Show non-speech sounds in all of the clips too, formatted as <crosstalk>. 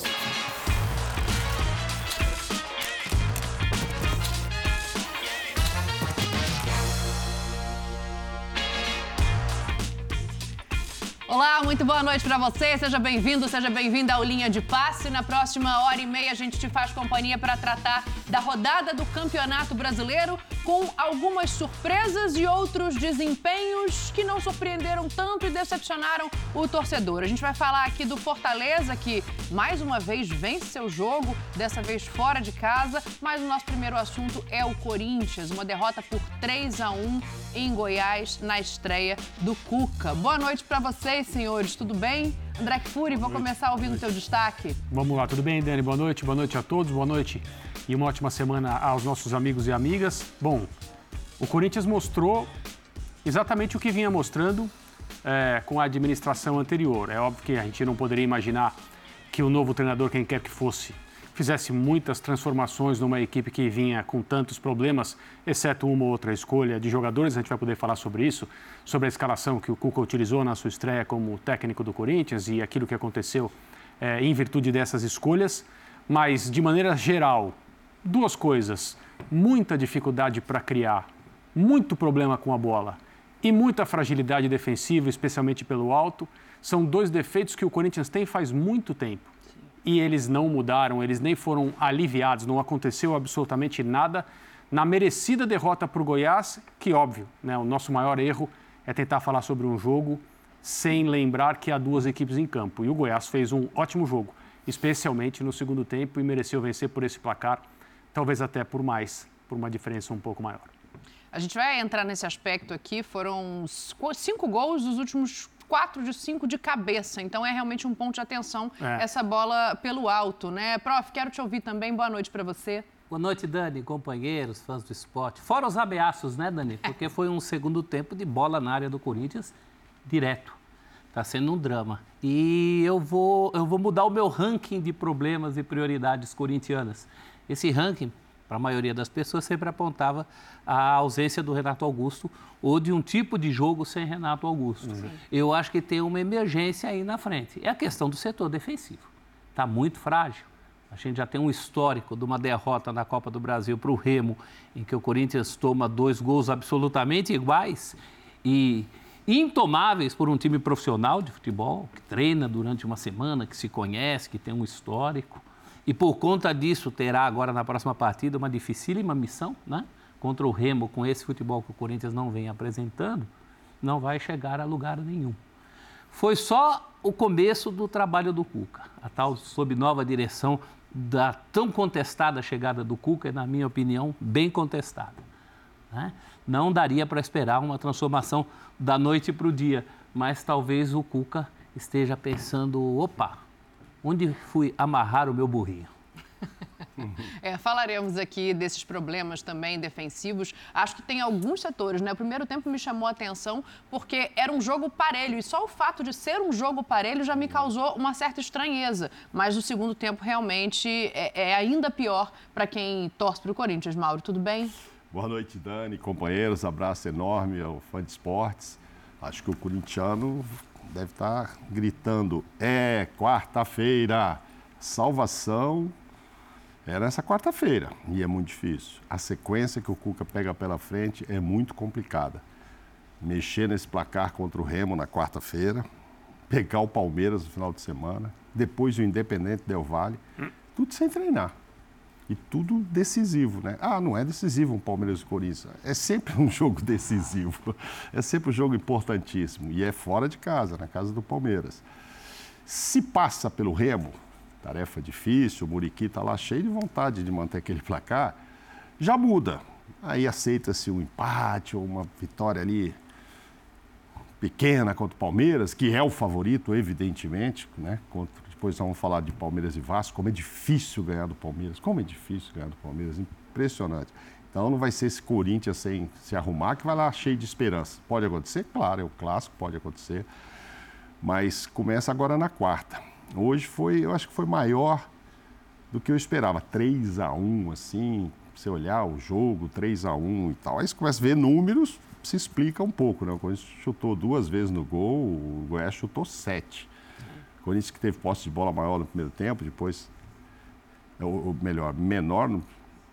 Thank you. Muito boa noite para você. Seja bem-vindo, seja bem-vinda ao Linha de Passe. Na próxima hora e meia a gente te faz companhia para tratar da rodada do Campeonato Brasileiro com algumas surpresas e outros desempenhos que não surpreenderam tanto e decepcionaram o torcedor. A gente vai falar aqui do Fortaleza que mais uma vez vence seu jogo, dessa vez fora de casa, mas o nosso primeiro assunto é o Corinthians, uma derrota por 3 a 1 em Goiás na estreia do Cuca. Boa noite para vocês, senhores. Tudo bem? André Fury, vou começar ouvindo o teu destaque. Vamos lá, tudo bem, Dani? Boa noite, boa noite a todos, boa noite e uma ótima semana aos nossos amigos e amigas. Bom, o Corinthians mostrou exatamente o que vinha mostrando é, com a administração anterior. É óbvio que a gente não poderia imaginar que o novo treinador, quem quer que fosse, fizesse muitas transformações numa equipe que vinha com tantos problemas, exceto uma ou outra escolha de jogadores. A gente vai poder falar sobre isso, sobre a escalação que o Cuca utilizou na sua estreia como técnico do Corinthians e aquilo que aconteceu é, em virtude dessas escolhas. Mas, de maneira geral, duas coisas: muita dificuldade para criar, muito problema com a bola e muita fragilidade defensiva, especialmente pelo alto. São dois defeitos que o Corinthians tem faz muito tempo e eles não mudaram, eles nem foram aliviados, não aconteceu absolutamente nada na merecida derrota para o Goiás, que óbvio, né, o nosso maior erro é tentar falar sobre um jogo sem lembrar que há duas equipes em campo. E o Goiás fez um ótimo jogo, especialmente no segundo tempo, e mereceu vencer por esse placar, talvez até por mais, por uma diferença um pouco maior. A gente vai entrar nesse aspecto aqui. Foram cinco gols nos últimos 4 de 5 de cabeça. Então é realmente um ponto de atenção é. essa bola pelo alto, né? Prof, quero te ouvir também. Boa noite para você. Boa noite, Dani, companheiros, fãs do esporte. Fora os ameaços, né, Dani? Porque foi um segundo tempo de bola na área do Corinthians direto. Está sendo um drama. E eu vou, eu vou mudar o meu ranking de problemas e prioridades corintianas. Esse ranking para a maioria das pessoas, sempre apontava a ausência do Renato Augusto ou de um tipo de jogo sem Renato Augusto. Uhum. Eu acho que tem uma emergência aí na frente. É a questão do setor defensivo. Está muito frágil. A gente já tem um histórico de uma derrota na Copa do Brasil para o Remo, em que o Corinthians toma dois gols absolutamente iguais e intomáveis por um time profissional de futebol, que treina durante uma semana, que se conhece, que tem um histórico. E por conta disso, terá agora na próxima partida uma dificílima missão, né? Contra o Remo, com esse futebol que o Corinthians não vem apresentando, não vai chegar a lugar nenhum. Foi só o começo do trabalho do Cuca. A tal, sob nova direção da tão contestada chegada do Cuca, é, na minha opinião, bem contestada. Né? Não daria para esperar uma transformação da noite para o dia, mas talvez o Cuca esteja pensando: opa, onde fui amarrar o meu burrinho. <laughs> É, falaremos aqui desses problemas também defensivos. Acho que tem alguns setores, né? O primeiro tempo me chamou a atenção porque era um jogo parelho e só o fato de ser um jogo parelho já me causou uma certa estranheza. Mas o segundo tempo realmente é, é ainda pior para quem torce para o Corinthians. Mauro, tudo bem? Boa noite, Dani, companheiros. Abraço enorme ao fã de esportes. Acho que o corintiano deve estar gritando: é quarta-feira, salvação. É nessa quarta-feira e é muito difícil. A sequência que o Cuca pega pela frente é muito complicada. Mexer nesse placar contra o Remo na quarta-feira, pegar o Palmeiras no final de semana, depois o Independente Del Vale, tudo sem treinar e tudo decisivo, né? Ah, não é decisivo um Palmeiras e Corinthians. É sempre um <laughs> jogo decisivo. É sempre um jogo importantíssimo. E é fora de casa, na casa do Palmeiras. Se passa pelo Remo, tarefa difícil, o Muriqui está lá cheio de vontade de manter aquele placar, já muda. Aí aceita-se um empate ou uma vitória ali pequena contra o Palmeiras, que é o favorito, evidentemente, né? Contra depois vamos falar de Palmeiras e Vasco, como é difícil ganhar do Palmeiras, como é difícil ganhar do Palmeiras, impressionante. Então não vai ser esse Corinthians sem se arrumar que vai lá cheio de esperança. Pode acontecer? Claro, é o clássico, pode acontecer. Mas começa agora na quarta. Hoje foi, eu acho que foi maior do que eu esperava. 3 a 1 assim, você olhar o jogo, 3 a 1 e tal. Aí você começa a ver números, se explica um pouco, né? O Corinthians chutou duas vezes no gol, o Goiás chutou sete. Corinthians que teve posse de bola maior no primeiro tempo, depois, ou melhor, menor,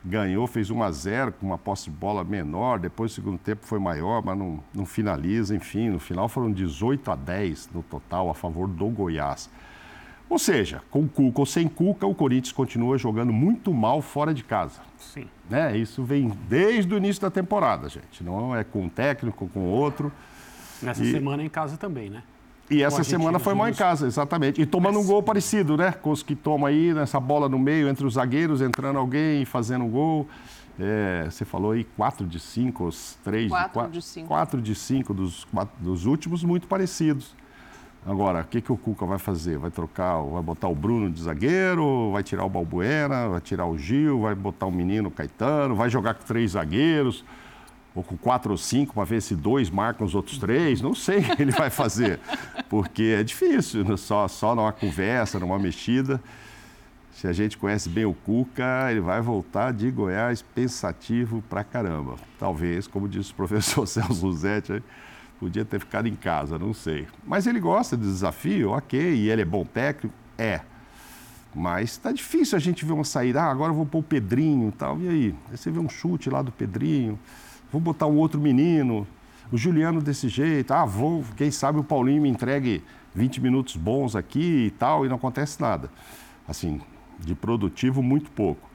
ganhou, fez 1 a 0 com uma posse de bola menor, depois o segundo tempo foi maior, mas não, não finaliza, enfim, no final foram 18 a 10 no total a favor do Goiás. Ou seja, com Cuca ou sem Cuca, o Corinthians continua jogando muito mal fora de casa. Sim. Né? Isso vem desde o início da temporada, gente. Não é com um técnico, com outro. Nessa e... semana em casa também, né? E essa semana foi mal em casa, exatamente. E tomando um gol parecido, né? Com os que tomam aí, nessa bola no meio, entre os zagueiros, entrando alguém, fazendo um gol. É, você falou aí quatro de cinco, os três quatro de, quatro, de cinco. Quatro de cinco dos, quatro, dos últimos, muito parecidos. Agora, o que, que o Cuca vai fazer? Vai trocar, vai botar o Bruno de zagueiro, vai tirar o Balbuena, vai tirar o Gil, vai botar o menino Caetano, vai jogar com três zagueiros ou com quatro ou cinco para ver se dois marcam os outros três. Não sei o que ele vai fazer, porque é difícil, né? só, só numa conversa, numa mexida. Se a gente conhece bem o Cuca, ele vai voltar de Goiás pensativo pra caramba. Talvez, como disse o professor <laughs> Celso Luzetti, podia ter ficado em casa, não sei. Mas ele gosta do desafio, ok, e ele é bom técnico? É. Mas está difícil a gente ver uma saída. Ah, agora eu vou pôr o Pedrinho e tal. E aí? Aí você vê um chute lá do Pedrinho vou botar um outro menino, o Juliano desse jeito, ah, vou, quem sabe o Paulinho me entregue 20 minutos bons aqui e tal, e não acontece nada. Assim, de produtivo, muito pouco.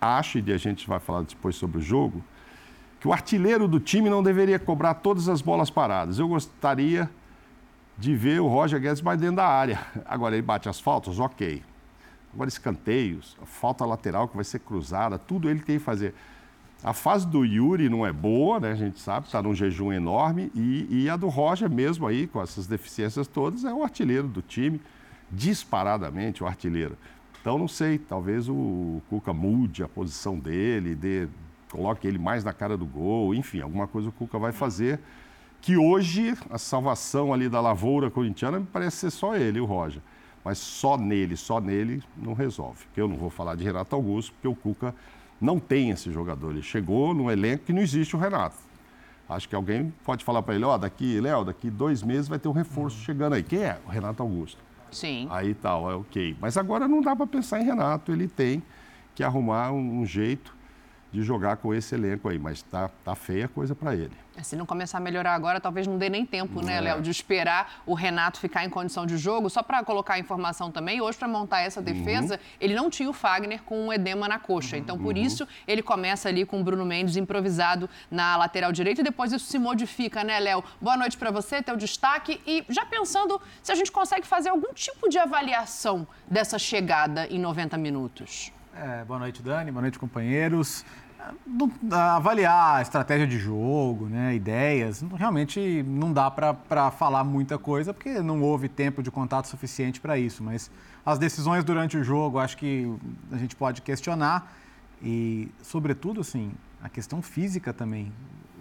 Acho, e a gente vai falar depois sobre o jogo, que o artilheiro do time não deveria cobrar todas as bolas paradas. Eu gostaria de ver o Roger Guedes mais dentro da área. <laughs> Agora, ele bate as faltas, ok. Agora, escanteios, falta lateral que vai ser cruzada, tudo ele tem que fazer. A fase do Yuri não é boa, né? A gente sabe, está num jejum enorme. E, e, a do Roger mesmo aí, com essas deficiências todas, é o artilheiro do time, disparadamente o artilheiro. Então, não sei, talvez o Cuca mude a posição dele, dê, coloque ele mais na cara do gol, enfim, alguma coisa o Cuca vai fazer. Que hoje, a salvação ali da lavoura corintiana me parece ser só ele, o Roger. Mas só nele, só nele, não resolve. Porque eu não vou falar de Renato Augusto, porque o Cuca não tem esse jogador. Ele chegou num elenco que não existe o Renato. Acho que alguém pode falar para ele, ó, oh, daqui, Léo, daqui dois meses vai ter um reforço uhum. chegando aí. Quem é? O Renato Augusto. Sim. Aí tal, é ok. Mas agora não dá para pensar em Renato, ele tem que arrumar um, um jeito de jogar com esse elenco aí, mas tá, tá feia a coisa para ele. É, se não começar a melhorar agora, talvez não dê nem tempo, né, é. Léo, de esperar o Renato ficar em condição de jogo. Só para colocar a informação também, hoje para montar essa defesa, uhum. ele não tinha o Fagner com um edema na coxa. Então, por uhum. isso, ele começa ali com o Bruno Mendes improvisado na lateral direita e depois isso se modifica, né, Léo? Boa noite para você, teu destaque. E já pensando se a gente consegue fazer algum tipo de avaliação dessa chegada em 90 minutos. É, boa noite, Dani. Boa noite, companheiros. Avaliar a estratégia de jogo, né, ideias, realmente não dá para falar muita coisa, porque não houve tempo de contato suficiente para isso. Mas as decisões durante o jogo, acho que a gente pode questionar. E, sobretudo, assim, a questão física também.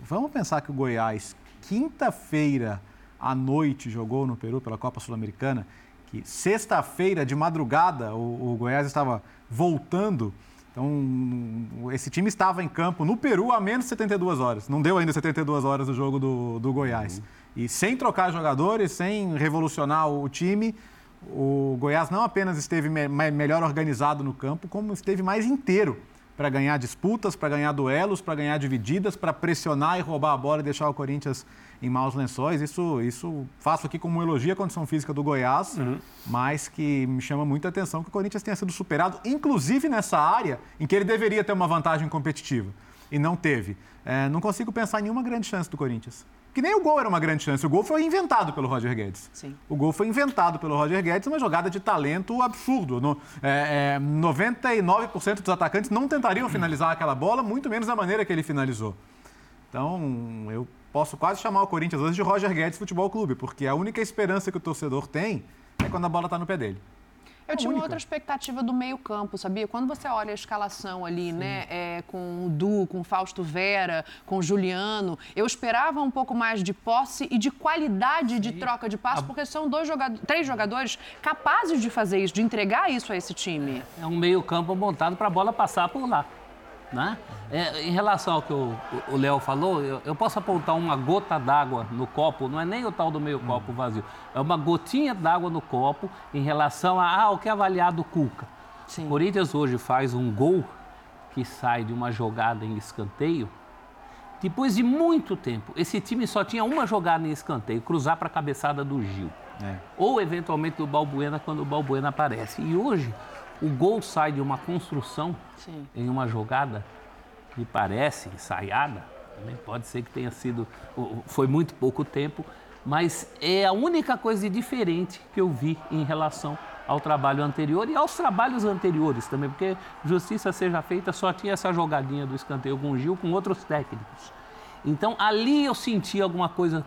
Vamos pensar que o Goiás, quinta-feira à noite, jogou no Peru pela Copa Sul-Americana que sexta-feira de madrugada o, o, Goiás estava voltando. Então, esse time estava em campo no Peru há menos de 72 horas. Não deu ainda 72 horas do jogo do, do Goiás. Uhum. E sem trocar jogadores, sem revolucionar o time, o Goiás não apenas esteve me melhor organizado no campo, como esteve mais inteiro para ganhar disputas, para ganhar duelos, para ganhar divididas, para pressionar e roubar a bola e deixar o Corinthians em maus lençóis. Isso, isso faço aqui como um elogio à condição física do Goiás, uhum. mas que me chama muita atenção que o Corinthians tenha sido superado, inclusive nessa área em que ele deveria ter uma vantagem competitiva e não teve. É, não consigo pensar em nenhuma grande chance do Corinthians. Que nem o gol era uma grande chance. O gol foi inventado pelo Roger Guedes. Sim. O gol foi inventado pelo Roger Guedes, uma jogada de talento absurdo. No, é, é, 99% dos atacantes não tentariam finalizar aquela bola, muito menos da maneira que ele finalizou. Então, eu posso quase chamar o Corinthians hoje de Roger Guedes Futebol Clube, porque a única esperança que o torcedor tem é quando a bola está no pé dele. Eu tinha uma outra expectativa do meio-campo, sabia? Quando você olha a escalação ali, Sim. né, é, com o Du, com o Fausto Vera, com o Juliano, eu esperava um pouco mais de posse e de qualidade Sim. de troca de passe, a... porque são dois jogadores, três jogadores capazes de fazer isso, de entregar isso a esse time. É um meio-campo montado para a bola passar por lá. Né? É, em relação ao que o Léo falou, eu, eu, posso apontar uma gota d'água no copo, não é nem o tal do meio copo vazio, é uma gotinha d'água no copo em relação a ah, o que é avaliado o Cuca. Sim. O Corinthians hoje faz um gol que sai de uma jogada em escanteio. Depois de muito tempo, esse time só tinha uma jogada em escanteio, cruzar para a cabeçada do Gil. É. Ou eventualmente do Balbuena quando o Balbuena aparece. E hoje o gol sai de uma construção Sim. em uma jogada que parece ensaiada, também pode ser que tenha sido, foi muito pouco tempo, mas é a única coisa diferente que eu vi em relação ao trabalho anterior e aos trabalhos anteriores também, porque justiça seja feita, só tinha essa jogadinha do escanteio com o Gil com outros técnicos. Então ali eu senti alguma coisa,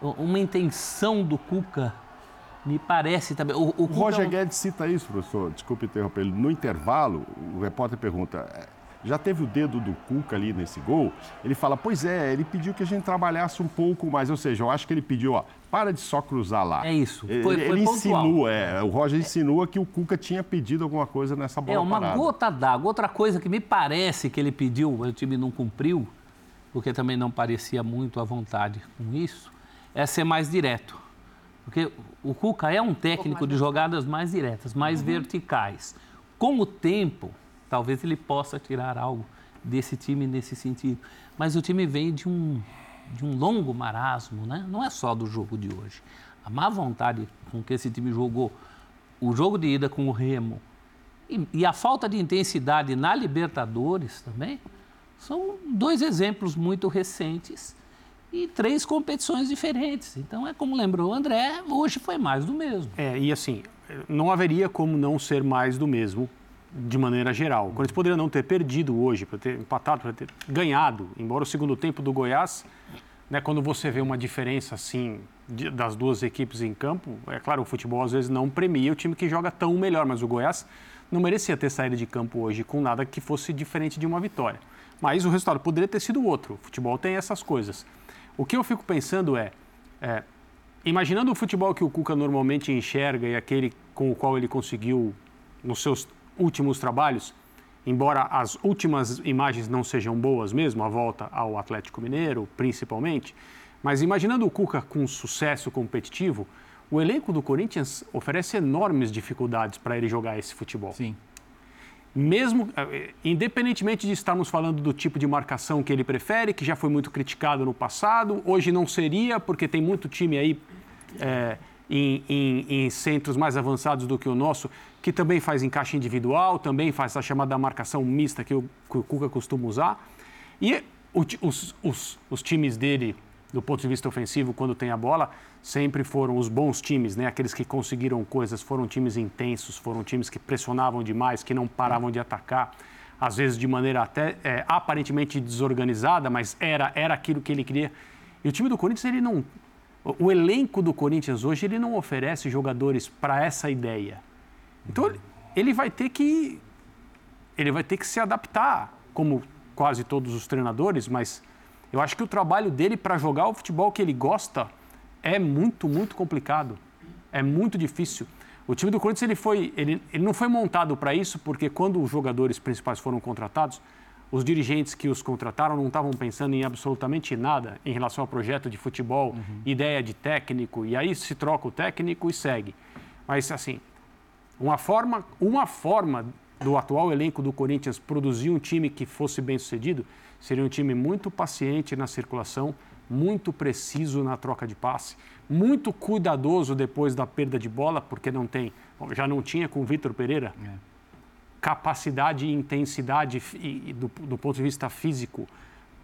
uma intenção do Cuca me parece também. O, o, o Roger Guedes cita isso, professor. Desculpe interromper. No intervalo, o repórter pergunta: é, já teve o dedo do Cuca ali nesse gol? Ele fala: pois é, ele pediu que a gente trabalhasse um pouco mais. Ou seja, eu acho que ele pediu, ó, para de só cruzar lá. É isso. Foi, ele, foi ele insinua, é, o Roger insinua que o Cuca tinha pedido alguma coisa nessa bola. É uma parada. gota d'água. Outra coisa que me parece que ele pediu, o time não cumpriu, porque também não parecia muito à vontade com isso, é ser mais direto. Porque o Cuca é um técnico um de jogadas mais diretas, mais uhum. verticais. Com o tempo, talvez ele possa tirar algo desse time nesse sentido. Mas o time vem de um, de um longo marasmo, né? não é só do jogo de hoje. A má vontade com que esse time jogou o jogo de ida com o Remo e, e a falta de intensidade na Libertadores também são dois exemplos muito recentes e três competições diferentes. Então, é como lembrou o André, hoje foi mais do mesmo. É, e assim, não haveria como não ser mais do mesmo de maneira geral. O Corinthians poderia não ter perdido hoje, para ter empatado, para ter ganhado, embora o segundo tempo do Goiás, né, quando você vê uma diferença assim de, das duas equipes em campo, é claro, o futebol às vezes não premia o time que joga tão melhor, mas o Goiás não merecia ter saído de campo hoje com nada que fosse diferente de uma vitória. Mas o resultado poderia ter sido outro. O futebol tem essas coisas. O que eu fico pensando é, é, imaginando o futebol que o Cuca normalmente enxerga e aquele com o qual ele conseguiu nos seus últimos trabalhos, embora as últimas imagens não sejam boas mesmo, a volta ao Atlético Mineiro, principalmente, mas imaginando o Cuca com sucesso competitivo, o elenco do Corinthians oferece enormes dificuldades para ele jogar esse futebol. Sim mesmo eh, independentemente de estarmos falando do tipo de marcação que ele prefere, que já foi muito criticado no passado, hoje não seria, porque tem muito time aí é, em, em, em, centros mais avançados do que o nosso, que também faz encaixe individual, também faz a chamada marcação mista que o, que o Cuca costuma usar. E o, os, os, os times dele, do ponto de vista ofensivo, quando tem a bola, sempre foram os bons times, né? Aqueles que conseguiram coisas, foram times intensos, foram times que pressionavam demais, que não paravam de atacar, às vezes de maneira até é, aparentemente desorganizada, mas era era aquilo que ele queria. E o time do Corinthians ele não, o elenco do Corinthians hoje ele não oferece jogadores para essa ideia. Então ele vai ter que ele vai ter que se adaptar, como quase todos os treinadores, mas eu acho que o trabalho dele para jogar o futebol que ele gosta é muito, muito complicado. É muito difícil. O time do Corinthians ele foi, ele, ele não foi montado para isso, porque quando os jogadores principais foram contratados, os dirigentes que os contrataram não estavam pensando em absolutamente nada em relação ao projeto de futebol, uhum. ideia de técnico, e aí se troca o técnico e segue. Mas, assim, uma forma, uma forma do atual elenco do Corinthians produzir um time que fosse bem sucedido seria um time muito paciente na circulação, muito preciso na troca de passe, muito cuidadoso depois da perda de bola, porque não tem, já não tinha com o Vitor Pereira, é. capacidade e intensidade e, do, do ponto de vista físico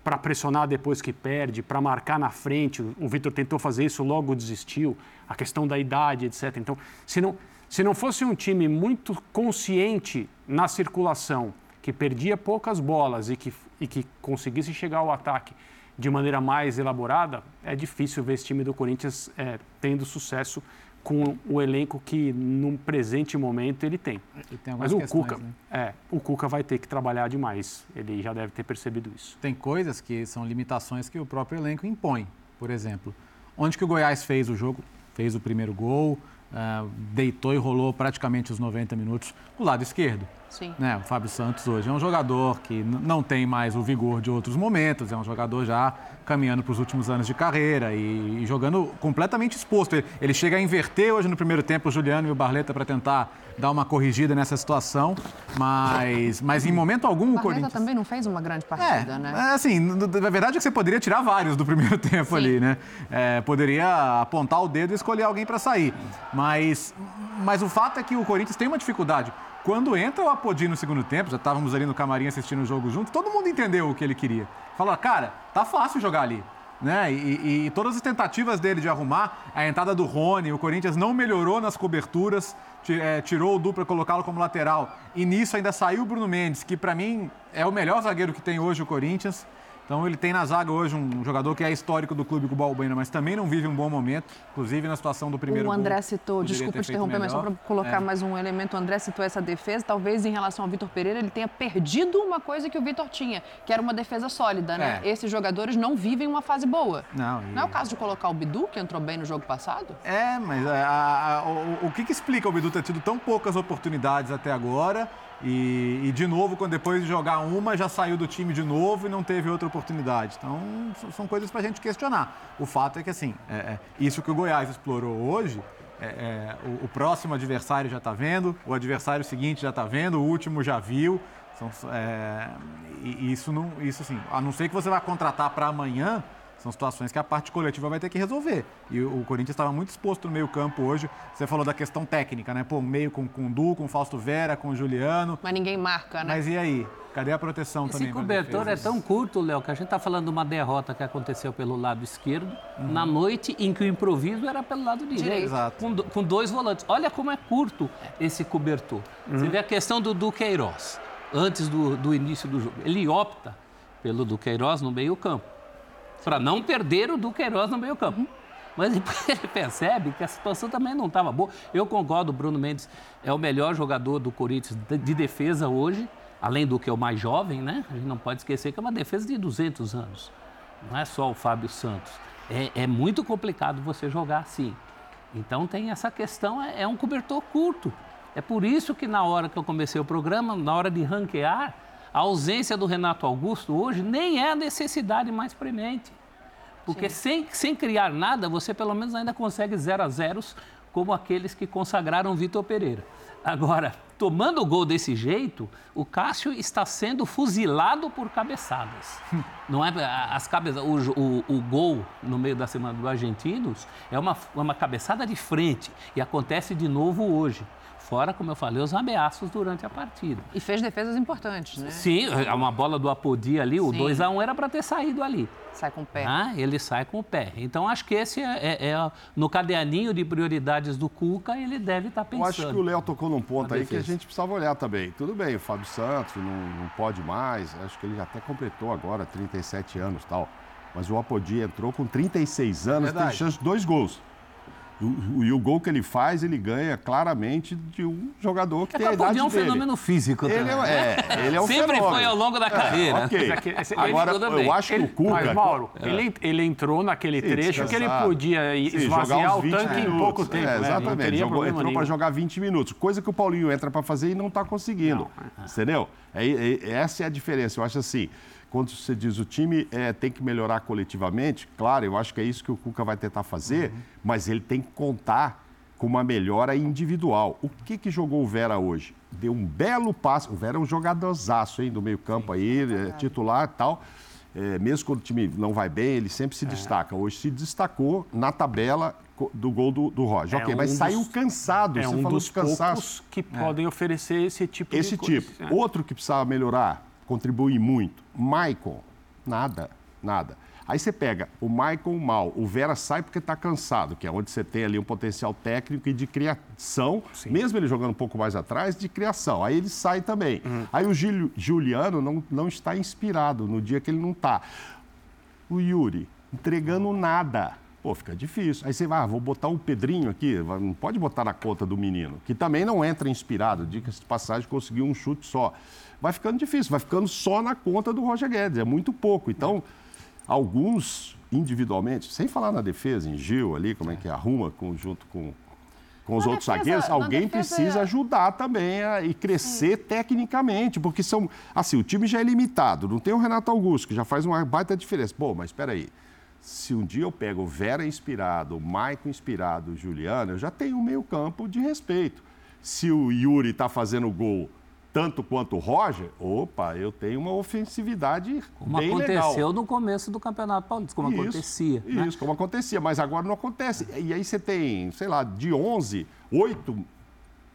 para pressionar depois que perde, para marcar na frente. O Vitor tentou fazer isso, logo desistiu. A questão da idade, etc. Então, se não, se não fosse um time muito consciente na circulação, que perdia poucas bolas e que, e que conseguisse chegar ao ataque de maneira mais elaborada, é difícil ver esse time do Corinthians é, tendo sucesso com o elenco que, num presente momento, ele tem. tem Mas o Cuca, né? é, o Cuca vai ter que trabalhar demais. Ele já deve ter percebido isso. Tem coisas que são limitações que o próprio elenco impõe. Por exemplo, onde que o Goiás fez o jogo, fez o primeiro gol, uh, deitou e rolou praticamente os 90 minutos do lado esquerdo. Sim. Né? O Fábio Santos hoje é um jogador que não tem mais o vigor de outros momentos, é um jogador já caminhando para os últimos anos de carreira e, e jogando completamente exposto. Ele, ele chega a inverter hoje no primeiro tempo o Juliano e o Barleta para tentar dar uma corrigida nessa situação, mas, mas em momento algum o O Corinthians... também não fez uma grande É, partida, né? é, assim, na verdade é que você poderia tirar vários do primeiro <laughs> tempo ali, né? É, poderia apontar o dedo e escolher alguém para sair. Mas, mas o fato é que o Corinthians tem uma dificuldade. Quando entra o Apodi no segundo tempo, já estávamos ali no camarim assistindo o jogo juntos, todo mundo entendeu o que ele queria. Fala, cara, tá fácil jogar ali. Né? E, e- e todas as tentativas dele de arrumar a entrada do Rony, o Corinthians não melhorou nas coberturas, é, tirou o Du para colocá-lo como lateral. E nisso ainda saiu o Bruno Mendes, que para mim é o melhor zagueiro que tem hoje o Corinthians. Então ele tem na zaga hoje um jogador que é histórico do clube com o Balbuena, mas também não vive um bom momento, inclusive na situação do primeiro O gol, André citou, poderia desculpa te interromper, mas só para melhor. colocar É. mais um elemento, o André citou essa defesa, talvez em relação ao Vitor Pereira ele tenha perdido uma coisa que o Vitor tinha, que era uma defesa sólida, né? É. Esses jogadores não vivem uma fase boa. Não, e- Não é o caso de colocar o Bidu, que entrou bem no jogo passado? É, mas a- o, que, que explica o Bidu ter tido tão poucas oportunidades até agora? E, e, de novo, quando depois de jogar uma, já saiu do time de novo e não teve outra oportunidade. Então, são coisas para a gente questionar. O fato é que, assim, é- é, isso que o Goiás explorou hoje, é- é, o, o próximo adversário já está vendo, o adversário seguinte já está vendo, o último já viu. É, isso, não, isso, assim, a não ser que você vá contratar para amanhã, são situações que a parte coletiva vai ter que resolver. E o Corinthians estava muito exposto no meio-campo hoje. Você falou da questão técnica, né? Pô, meio com, com o Du, com o Fausto Vera, com o Juliano. Mas ninguém marca, né? Mas e aí? Cadê a proteção Esse também? as cobertor é tão curto, Léo, que a gente está falando de uma derrota que aconteceu pelo lado esquerdo, Uhum. na noite em que o improviso era pelo lado direito, Exato. Com, do- com dois volantes. Olha como é curto esse cobertor. Você vê a questão do Duqueiroz, antes do, do início do jogo. Ele opta pelo Duqueiroz no meio-campo, para não perder o Duqueiroz no meio-campo. Mas depois <laughs> ele percebe que a situação também não estava boa. Eu concordo, Bruno Mendes é o melhor jogador do Corinthians de defesa hoje, além do que é o mais jovem, né? A gente não pode esquecer que é uma defesa de 200 anos. Não é só o Fábio Santos. É, é muito complicado você jogar assim. Então tem essa questão, é, é um cobertor curto. É por isso que na hora que eu comecei o programa, na hora de ranquear, a ausência do Renato Augusto hoje nem é a necessidade mais premente. Porque sem, sem criar nada, você pelo menos ainda consegue zero a zeros, como aqueles que consagraram Vitor Pereira. Agora, tomando o gol desse jeito, o Cássio está sendo fuzilado por cabeçadas. <laughs> Não é as cabeças, o, o, o gol no meio da semana do Argentinos é uma, uma cabeçada de frente e acontece de novo hoje. Fora, como eu falei, os ameaços durante a partida. E fez defesas importantes, né? Sim, é uma bola do Apodi ali, o Sim. 2 a 1 era para ter saído ali. Sai com o pé. Ah, ele sai com o pé. Então, acho que esse é, é- é no caderninho de prioridades do Cuca, ele deve estar Eu pensando. acho que o Léo tocou num ponto aí que a gente precisava olhar também. Tudo bem, o Fábio Santos não, não pode mais, acho que ele já até completou agora 37 anos e tal. Mas o Apodi entrou com 36 anos, tem Verdade. chance de dois gols. E o, e o gol que ele faz, ele ganha claramente de um jogador que É tem a idade Apodi é um dele. fenômeno físico Ele também. é, é, ele é um Sempre fenômeno. foi ao longo da carreira. Ok. Mas é esse- Agora, eu acho que Ele- o Cuca... Mas, Mauro, ele, ele entrou naquele Sim, trecho que ele podia Sim, esvaziar jogar o uns 20 tanque em minutos. pouco tempo. É, né? Não exatamente. Jogou, entrou para jogar 20 minutos, coisa que o Paulinho entra para fazer e não está conseguindo. Entendeu? É, é- essa é a diferença. Eu acho assim, quando você diz o time é, tem que melhorar coletivamente, claro, eu acho que é isso que o Cuca vai tentar fazer, mas ele tem que contar com uma melhora individual. O que, que jogou o Vera hoje? Deu um belo passo. O Vera é um jogadorzaço, hein, do meio campo aí, é, titular e tal. É, mesmo quando o time não vai bem, ele sempre É. se destaca. Hoje se destacou na tabela do gol do, do Roger. É ok, um mas dos- saiu cansado. É Você um falou dos cansaço. que podem oferecer esse tipo Esse de coisa. tipo. É. Outro que precisava melhorar, contribuir muito. Maicon, nada, nada. Aí você pega o Maicon mal, o Vera sai porque está cansado, que é onde você tem ali um potencial técnico e de criação, mesmo ele jogando um pouco mais atrás, de criação. Aí ele sai também. Uhum. Aí o Gil- Juliano não, não está inspirado no dia que ele não está. O Yuri, entregando nada. Pô, fica difícil. Aí você vai, ah, vou botar o Pedrinho aqui, não pode botar na conta do menino, que também não entra inspirado, dica-se de passagem, conseguiu um chute só. Vai ficando difícil, vai ficando só na conta do Roger Guedes, é muito pouco. Então, alguns individualmente, sem falar na defesa, em Gil ali, como é que arruma com- junto com, com os Na outros defesa- zagueiros, alguém defesa- precisa ajudar também a, e crescer tecnicamente, porque são. Assim, o time já é limitado. Não tem o Renato Augusto, que já faz uma baita diferença. Pô, mas espera aí. Se um dia eu pego o Vera inspirado, o Maicon inspirado, o Juliano, eu já tenho um meio-campo de respeito. Se o Yuri está fazendo gol tanto quanto o Roger, opa, eu tenho uma ofensividade Como bem aconteceu legal. no começo do Campeonato Paulista, como Isso, acontecia. né? Isso, como acontecia, mas agora não acontece. E aí você tem, sei lá, de 11, 8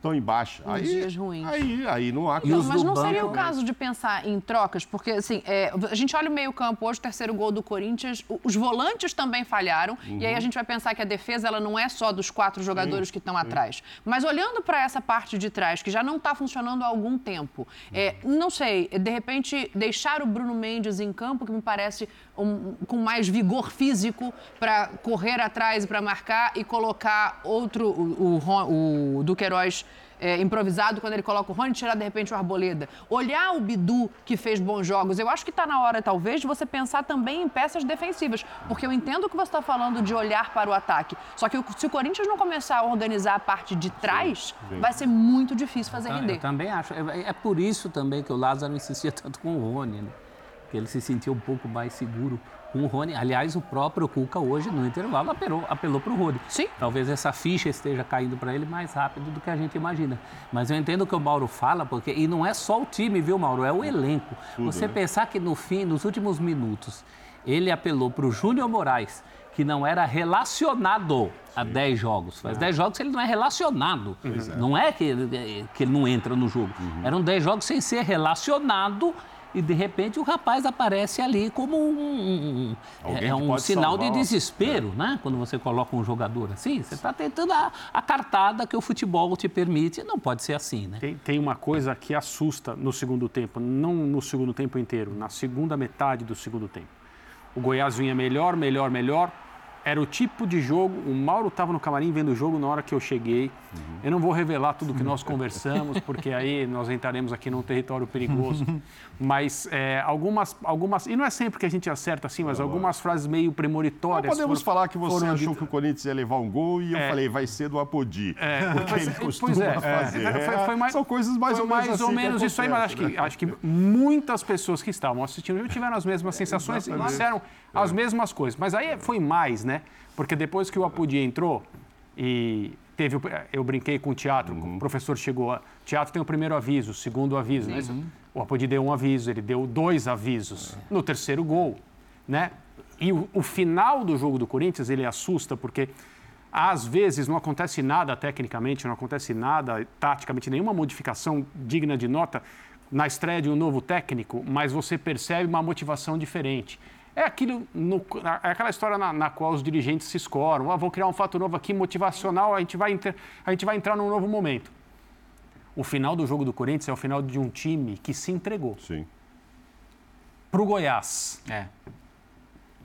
estão embaixo. Uns Aí, dias ruins. Aí, aí não há E Não, os mas não seria o banco, caso de pensar em trocas, porque assim, é, a gente olha o meio-campo hoje, o terceiro gol do Corinthians, os volantes também falharam, e Uhum. aí a gente vai pensar que a defesa ela não é só dos quatro jogadores que estão atrás. Mas olhando para essa parte de trás, que já não está funcionando há algum tempo, é, não sei, de repente deixar o Bruno Mendes em campo, que me parece um- com mais vigor físico para correr atrás e para marcar, e colocar outro, o, o, o Duqueiroz é, improvisado quando ele coloca o Rony, tirar de repente o Arboleda. Olhar o Bidu, que fez bons jogos, eu acho que está na hora, talvez, de você pensar também em peças defensivas. Porque eu entendo que você está falando de olhar para o ataque. Só que se o Corinthians não começar a organizar a parte de trás, vai ser muito difícil fazer Eu render. também acho. É, é por isso também que o Lázaro insistia <laughs> tanto com o Rony, né? Que ele se sentia um pouco mais seguro com o Rony. Aliás, o próprio Cuca hoje, no intervalo, apelou, apelou para o Rony. Sim. Talvez essa ficha esteja caindo para ele mais rápido do que a gente imagina. Mas eu entendo o que o Mauro fala, porque e não é só o time, viu, Mauro? É o elenco. Você pensar que no fim, nos últimos minutos, ele apelou para o Júnior Moraes, que não era relacionado a 10 jogos. Faz 10 jogos que ele não é relacionado. Não é que ele, que ele não entra no jogo. Eram 10 jogos sem ser relacionado. E de repente o rapaz aparece ali como um, um- é que um sinal de salvar. desespero, né? Quando você coloca um jogador assim, você está tentando a, a cartada que o futebol te permite. Não pode ser assim, né? Tem, tem uma coisa que assusta no segundo tempo, não no segundo tempo inteiro, na segunda metade do segundo tempo. O Goiás vinha melhor, melhor, melhor. Era o tipo de jogo. O Mauro estava no camarim vendo o jogo na hora que eu cheguei. Eu não vou revelar tudo que nós <laughs> conversamos, porque aí nós entraremos aqui num território perigoso. <laughs> Mas é, algumas, algumas. E não é sempre que a gente acerta assim, mas algumas frases meio Não premonitórias. podemos foram- falar que você achou que o Corinthians ia levar um gol e eu É. falei, vai ser do Apodi. <laughs> porque Pois- ele pois costuma é, é. fazer. Foi- foi mais- São coisas mais ou menos mais assim ou que menos isso aí, mas acho que, acho que muitas pessoas que estavam assistindo tiveram as mesmas sensações e disseram as mesmas coisas. Mas aí foi mais, né? Porque depois que o Apodi entrou e teve. o- Eu brinquei com o teatro, Uhum. o professor chegou. O teatro tem o primeiro aviso, o segundo aviso, né? O Apodi deu um aviso, ele deu dois avisos no terceiro gol, né? E o, o final do jogo do Corinthians, ele assusta, porque às vezes não acontece nada tecnicamente, não acontece nada taticamente, nenhuma modificação digna de nota na estreia de um novo técnico, mas você percebe uma motivação diferente. É, aquilo no- é aquela história na, na qual os dirigentes se escoram. Ah, vou criar um fato novo aqui, motivacional, a gente, vai inter- a gente vai entrar num novo momento. O final do jogo do Corinthians é o final de um time que se entregou Sim. para o Goiás. É.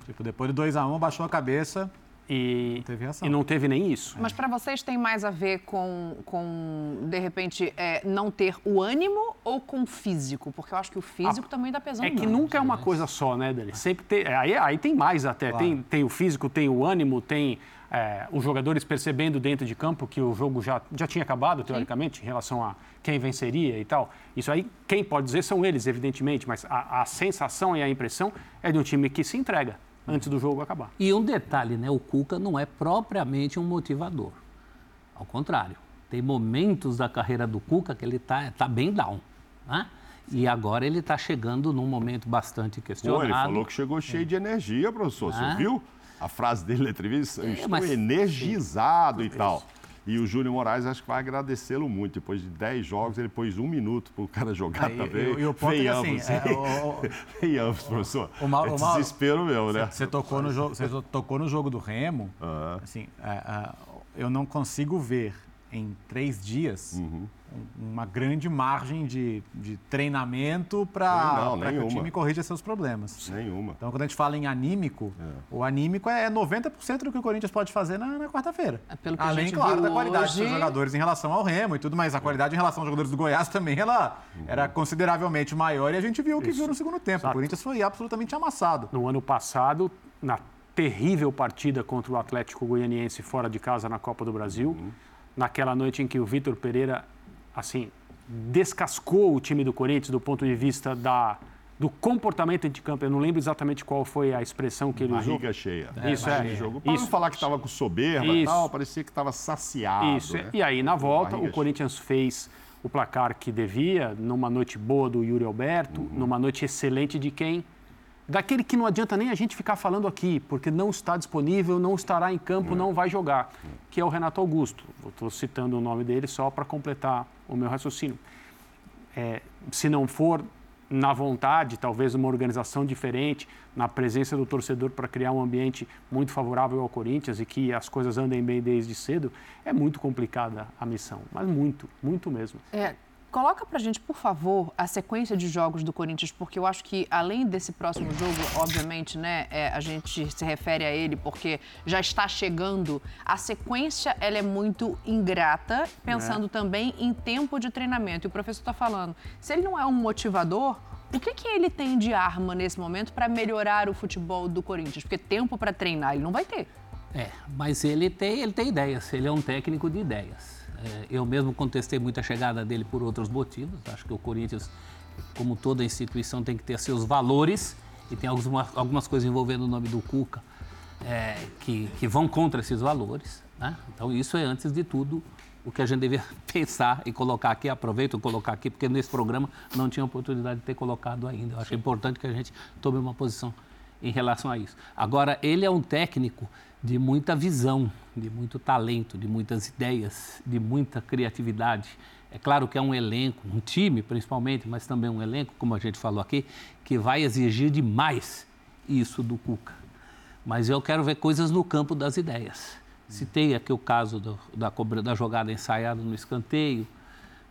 Tipo, depois do 2x1, baixou a cabeça. E, e não teve nem isso. Mas para vocês tem mais a ver com, com de repente, é, não ter o ânimo ou com o físico? Porque eu acho que o físico também está pesando É que muito. nunca é uma coisa só, né, Dani? Sempre tem, é, aí, aí tem mais até. Tem, tem o físico, tem o ânimo, tem é, os jogadores percebendo dentro de campo que o jogo já, já tinha acabado, teoricamente, em relação a quem venceria e tal. Isso aí, quem pode dizer são eles, evidentemente, mas a, a sensação e a impressão é de um time que se entrega antes do jogo acabar. E um detalhe, né? O Cuca não é propriamente um motivador. Ao contrário, tem momentos da carreira do Cuca que ele está tá bem down. Né? E agora ele está chegando num momento bastante Pô, questionado. ele falou que chegou cheio de energia, professor. Você Ah. viu? A frase dele na entrevista, É, estou mas- energizado e tal. E o Júnior Moraes acho que vai agradecê-lo muito. Depois de 10 jogos, ele pôs um minuto para o cara jogar Aí, também. e- e o ponto é assim, é, <laughs> professor. o Mauro- é desespero meu, né? Você tocou no jogo, você tocou no jogo do Remo. Ah. Assim, é, é, eu não consigo ver em três dias Uhum. Um- uma grande margem de, de treinamento para que o time corrija seus problemas. Nenhuma. Então, quando a gente fala em anímico, o anímico é 90% do que o Corinthians pode fazer na, na quarta-feira. É, pelo que a Além, gente claro, viu da qualidade dos hoje- jogadores em relação ao Remo e tudo, mas a qualidade em relação aos jogadores do Goiás também ela era consideravelmente maior e a gente viu o que viu no segundo tempo. O Corinthians foi absolutamente amassado. No ano passado, na terrível partida contra o Atlético Goianiense fora de casa na Copa do Brasil, naquela noite em que o Vitor Pereira, assim, descascou o time do Corinthians do ponto de vista da, do comportamento de campo. Eu não lembro exatamente qual foi a expressão que ele Barriga usou. cheia. Isso é. Jogo. Para Isso. não falar que estava com soberba e tal, parecia que estava saciado. Isso. né? E aí, na volta, Barriga o Corinthians fez o placar que devia, numa noite boa do Yuri Alberto, Uhum. numa noite excelente de quem? Daquele que não adianta nem a gente ficar falando aqui, porque não está disponível, não estará em campo, não vai jogar, que é o Renato Augusto. Estou citando o nome dele só para completar o meu raciocínio. É, se não for na vontade, talvez uma organização diferente, na presença do torcedor para criar um ambiente muito favorável ao Corinthians e que as coisas andem bem desde cedo, é muito complicada a missão, mas muito, muito mesmo. É, coloca pra gente, por favor, a sequência de jogos do Corinthians, porque eu acho que além desse próximo jogo, obviamente, né, é, a gente se refere a ele porque já está chegando. A sequência ela é muito ingrata, pensando também em tempo de treinamento. E o professor está falando, se ele não é um motivador, o que, que ele tem de arma nesse momento para melhorar o futebol do Corinthians? Porque tempo para treinar ele não vai ter. É, mas ele tem, ele tem ideias, ele é um técnico de ideias. É, eu mesmo contestei muito a chegada dele por outros motivos. Acho que o Corinthians, como toda instituição, tem que ter seus valores e tem algumas, algumas coisas envolvendo o nome do Cuca é, que, que vão contra esses valores. Né? Então, isso é, antes de tudo, o que a gente deveria <laughs> pensar e colocar aqui. Aproveito colocar aqui, porque nesse programa não tinha oportunidade de ter colocado ainda. Eu acho importante que a gente tome uma posição em relação a isso. Agora, ele é um técnico de muita visão, de muito talento, de muitas ideias, de muita criatividade. É claro que é um elenco, um time principalmente, mas também um elenco, como a gente falou aqui, que vai exigir demais isso do Cuca. Mas eu quero ver coisas no campo das ideias. Citei aqui o caso do, da, cobra- da jogada ensaiada no escanteio,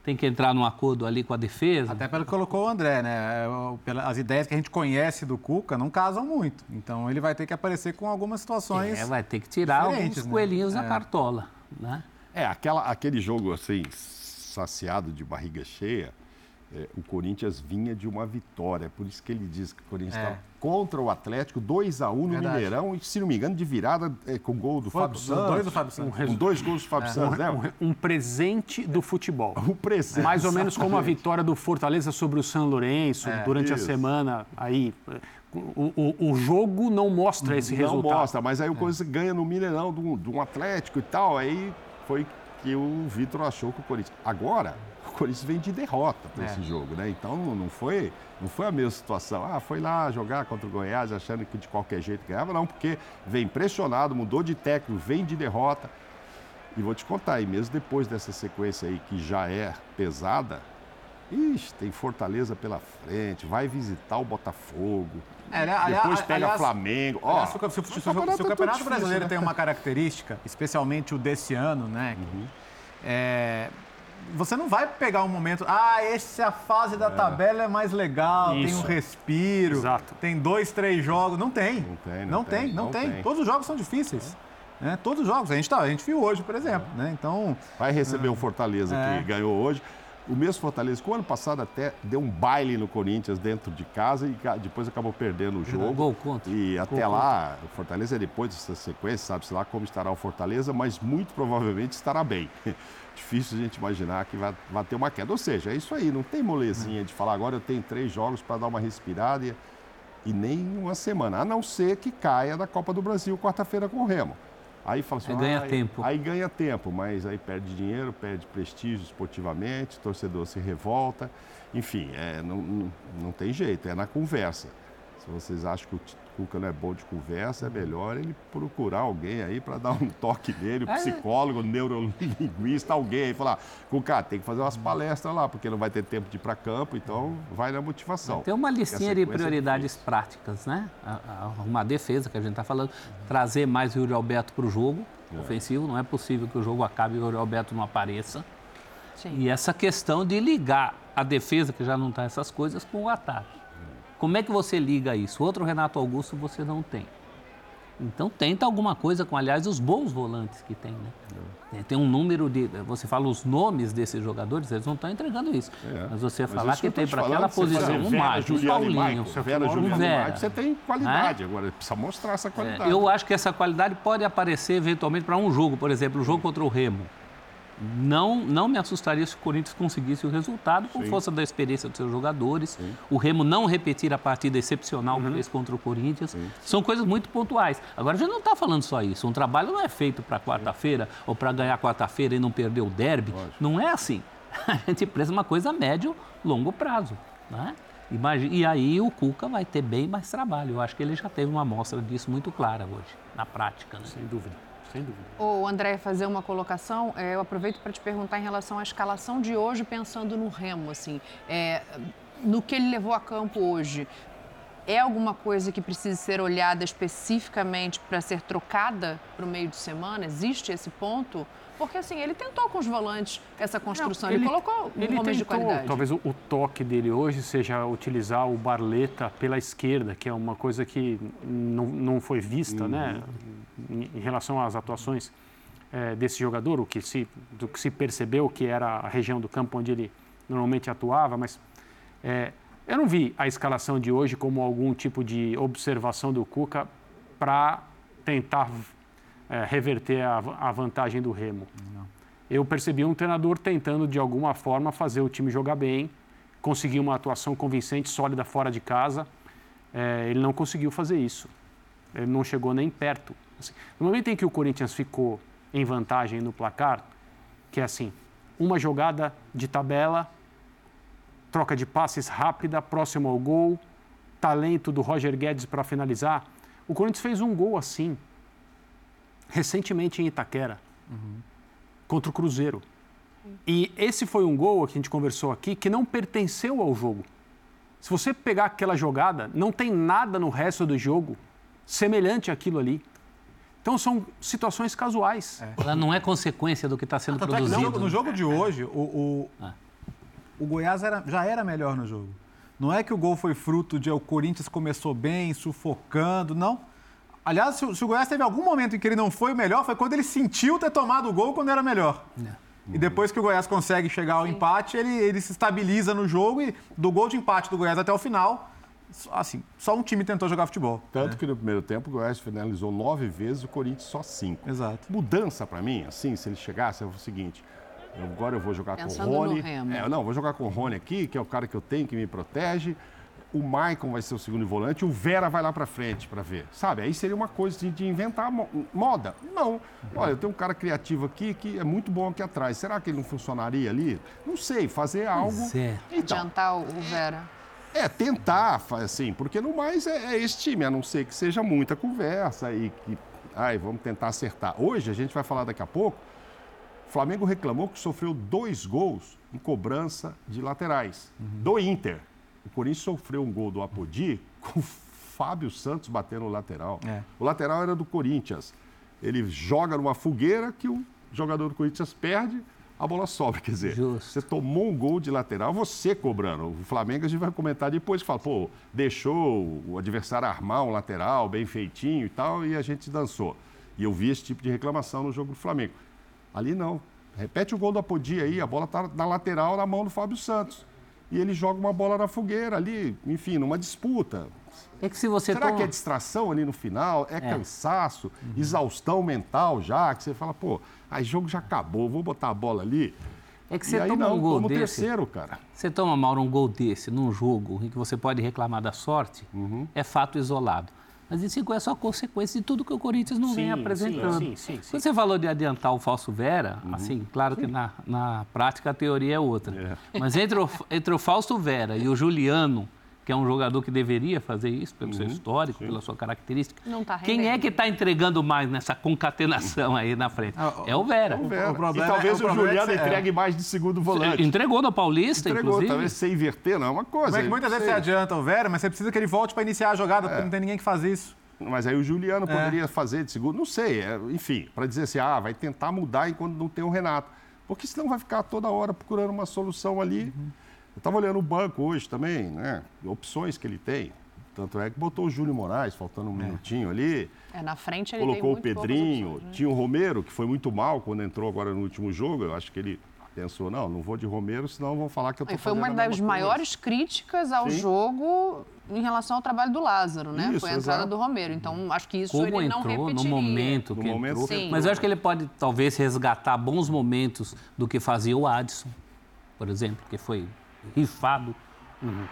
tem que entrar num acordo ali com a defesa. Até pelo que colocou o André, né? É, As ideias que a gente conhece do Cuca não casam muito. Então ele vai ter que aparecer com algumas situações. É, vai ter que tirar alguns né? coelhinhos da É. cartola, né? É, aquela, aquele jogo assim, saciado de barriga cheia, é, o Corinthians vinha de uma vitória. Por isso que ele diz que o Corinthians É. estava contra o Atlético, 2 a 1 no Verdade. Mineirão, e se não me engano, de virada é, com gol do Foi Fábio Santos. dois do Fábio Santos. Com dois gols do Fábio Santos, né? Um, um presente do futebol. O <laughs> presente. Mais ou menos como a vitória do Fortaleza sobre o São Lourenço durante a Isso. semana. Aí, o, o, o jogo não mostra esse não resultado. mostra, mas aí o Corinthians ganha no Mineirão de um, um Atlético e tal. Aí foi que o Vitor achou que o Corinthians. Agora, Corinthians vem de derrota para É. esse jogo, né? Então não foi, não foi a mesma situação. Ah, foi lá jogar contra o Goiás achando que de qualquer jeito ganhava, não, porque vem pressionado, mudou de técnico, vem de derrota. E vou te contar aí, mesmo depois dessa sequência aí que já é pesada, ixi, tem Fortaleza pela frente, vai visitar o Botafogo. É, ali- Depois pega aliás- Flamengo. Ó, aliás, se o- se se se o- campeonato é Campeonato difícil, Brasileiro né? tem uma característica, especialmente o desse ano, né? que, Uhum. é, você não vai pegar um momento, ah, essa fase da tabela é mais legal, tem um Isso. respiro, Exato. tem dois, três jogos. Não tem. Não tem, não não tem, tem, não não tem. tem. Todos os jogos são difíceis. Né? Todos os jogos. A gente, tá, a gente viu hoje, por exemplo. Né? Então, Vai receber o Fortaleza É. que ganhou hoje. O mesmo Fortaleza, que o ano passado até deu um baile no Corinthians dentro de casa e depois acabou perdendo o jogo. Gol contra. E até Gol lá, o Fortaleza, depois dessa sequência, sabe-se lá como estará o Fortaleza, mas muito provavelmente estará bem. Difícil a gente imaginar que vai, vai ter uma queda. Ou seja, é isso aí, não tem molezinha de falar agora eu tenho três jogos para dar uma respirada e, e nem uma semana, a não ser que caia da Copa do Brasil quarta-feira com o Remo. Aí fala assim, Aí ganha "Ai", tempo. Aí ganha tempo, mas aí perde dinheiro, perde prestígio esportivamente, o torcedor se revolta. Enfim, é, não, não, não tem jeito, é na conversa. Se vocês acham que o Cuca não é bom de conversa, é melhor ele procurar alguém aí para dar um <laughs> toque nele, um É. psicólogo, neurolinguista, alguém aí falar, Cuca, tem que fazer umas palestras lá, porque não vai ter tempo de ir para campo, então vai na motivação. Tem uma listinha de é prioridades difícil. práticas, né? Uma defesa que a gente está falando, trazer mais o Yuri Alberto para o jogo ofensivo. Não é possível que o jogo acabe e o Yuri Alberto não apareça. Sim. E essa questão de ligar a defesa, que já não está essas coisas, com o ataque. Como é que você liga isso? Outro Renato Augusto você não tem. Então tenta alguma coisa com, aliás, os bons volantes que tem, né? Tem- Tem um número de. Você fala os nomes desses jogadores, eles não estão entregando isso. É. Mas você Mas falar que tô tem te para aquela você posição um Mágico, um Paulinho, Michael, Vera, um Juliano Vera. Você tem qualidade agora, precisa mostrar essa É, qualidade. eu acho que essa qualidade pode aparecer eventualmente para um jogo, por exemplo, o jogo contra o Remo. Não, não me assustaria se o Corinthians conseguisse o resultado por Sim. força da experiência dos seus jogadores. O Remo não repetir a partida excepcional que fez contra o Corinthians. São coisas muito pontuais. Agora, a gente não está falando só isso. Um trabalho não é feito para quarta-feira ou para ganhar quarta-feira e não perder o derby. Não é assim. <laughs> A gente precisa uma coisa a médio, longo prazo. Né? Imagina, e aí o Cuca vai ter bem mais trabalho. Eu acho que ele já teve uma amostra disso muito clara hoje, na prática. Né? Sem dúvida, sem dúvida. Ô, André, fazer uma colocação, é, eu aproveito para te perguntar em relação à escalação de hoje, pensando no Remo, assim, é, no que ele levou a campo hoje. É alguma coisa que precisa ser olhada especificamente para ser trocada para o meio de semana? Existe esse ponto? Porque, assim, ele tentou com os volantes essa construção, ele, colocou ele homens de tentou, qualidade. Talvez o, o toque dele hoje seja utilizar o Barleta pela esquerda, que é uma coisa que não, não foi vista, né? Em, em relação às atuações eh, desse jogador, o que se, do que se percebeu que era a região do campo onde ele normalmente atuava, mas eh, eu não vi a escalação de hoje como algum tipo de observação do Cuca para tentar eh, reverter a, a vantagem do Remo. Eu percebi um treinador tentando, de alguma forma, fazer o time jogar bem, conseguir uma atuação convincente, sólida fora de casa. Eh, ele não conseguiu fazer isso. Ele não chegou nem perto. Assim, no momento em que o Corinthians ficou em vantagem no placar, que é assim, uma jogada de tabela, troca de passes rápida, próximo ao gol, talento do Roger Guedes para finalizar. O Corinthians fez um gol assim, recentemente em Itaquera, contra o Cruzeiro. E esse foi um gol que a gente conversou aqui que não pertenceu ao jogo. Se você pegar aquela jogada, não tem nada no resto do jogo semelhante àquilo ali. Então são situações casuais. Ela não é consequência do que está sendo é no produzido. jogo, no jogo de hoje, o, o, Ah. o Goiás era- já era melhor no jogo. Não é que o gol foi fruto de o Corinthians começou bem, sufocando, não. Aliás, se, o- se o Goiás teve algum momento em que ele não foi o melhor, foi quando ele sentiu ter tomado o gol quando era melhor. E depois que o Goiás consegue chegar ao empate, ele, ele se estabiliza no jogo e do gol de empate do Goiás até o final, assim, só um time tentou jogar futebol. Tanto que no primeiro tempo o Goiás finalizou nove vezes, o Corinthians só cinco. Exato. Mudança para mim, assim, se ele chegasse, é o seguinte. eu- agora eu vou jogar Pensando com o no Rony. Remo. É, não, vou jogar com o Rony aqui, que é o cara que eu tenho, que me protege. O Maicon vai ser o segundo volante, o Vera vai lá para frente para ver. Sabe? Aí seria uma coisa de, de inventar mo- moda. Não. Olha, eu tenho um cara criativo aqui que é muito bom aqui atrás. Será que ele não funcionaria ali? Não sei, fazer algo. É. Então, Adiantar o Vera. É, tentar, assim, porque no mais é, é esse time, a não ser que seja muita conversa e que, ai, vamos tentar acertar. Hoje, a gente vai falar daqui a pouco, o Flamengo reclamou que sofreu dois gols em cobrança de laterais, do Inter. O Corinthians sofreu um gol do Apodi <laughs> com o Fábio Santos batendo o lateral. É. O lateral era do Corinthians. Ele joga numa fogueira que o jogador do Corinthians perde, a bola sobra. Quer dizer, Justo. você tomou um gol de lateral, você cobrando. O Flamengo a gente vai comentar depois, que fala, pô, deixou o adversário armar um lateral bem feitinho e tal, e a gente dançou. E eu vi esse tipo de reclamação no jogo do Flamengo. Ali não. Repete o gol do Apodi aí, a bola tá na lateral na mão do Fábio Santos. E ele joga uma bola na fogueira ali, enfim, numa disputa. É que se você Será toma... que é distração ali no final? É, cansaço, exaustão mental já? Que você fala, pô, aí o jogo já acabou, vou botar a bola ali. É que e você aí toma não, um gol desse... terceiro, cara. Você toma, Mauro, um gol desse num jogo em que você pode reclamar da sorte, Uhum. é fato isolado. Mas isso é só consequência de tudo que o Corinthians não vem Sim, apresentando. sim, sim, sim, sim. Quando você falou de adiantar o falso Vera, Uhum. assim, claro que na, na prática a teoria é outra. Mas entre o, entre o falso Vera e o Juliano, que é um jogador que deveria fazer isso pelo Uhum. seu histórico, pela sua característica, Não tá quem é que está entregando mais nessa concatenação aí na frente? Ah, É o Vera. O Vera. o problema e talvez é- o o, problema é Juliano é. entregue mais de segundo volante. Entregou no Paulista, Entregou, inclusive. talvez sem inverter, não é uma coisa. Como é que muitas vezes você adianta o Vera, mas você precisa que ele volte para iniciar a jogada, porque não tem ninguém que faz isso. Mas aí o Juliano poderia fazer de segundo, não sei, é, enfim, para dizer assim, ah, vai tentar mudar enquanto não tem o Renato. Porque senão vai ficar toda hora procurando uma solução ali. Eu estava olhando o banco hoje também, né? Opções que ele tem. Tanto é que botou o Júlio Moraes, faltando um minutinho ali. É, na frente ele Colocou o Pedrinho, opções, né? tinha o Romero, que foi muito mal quando entrou agora no último jogo. Eu acho que ele Pensou, não, não vou de Romero, senão vão falar que eu estou E foi uma das coisa. maiores críticas ao Sim. jogo em relação ao trabalho do Lázaro, né? Isso, foi a entrada exato. do Romero. Então, acho que isso Como ele não entrou, no repetiria. momento No que momento, entrou. sim. Mas eu acho que ele pode, talvez, resgatar bons momentos do que fazia o Adson, por exemplo, que foi rifado.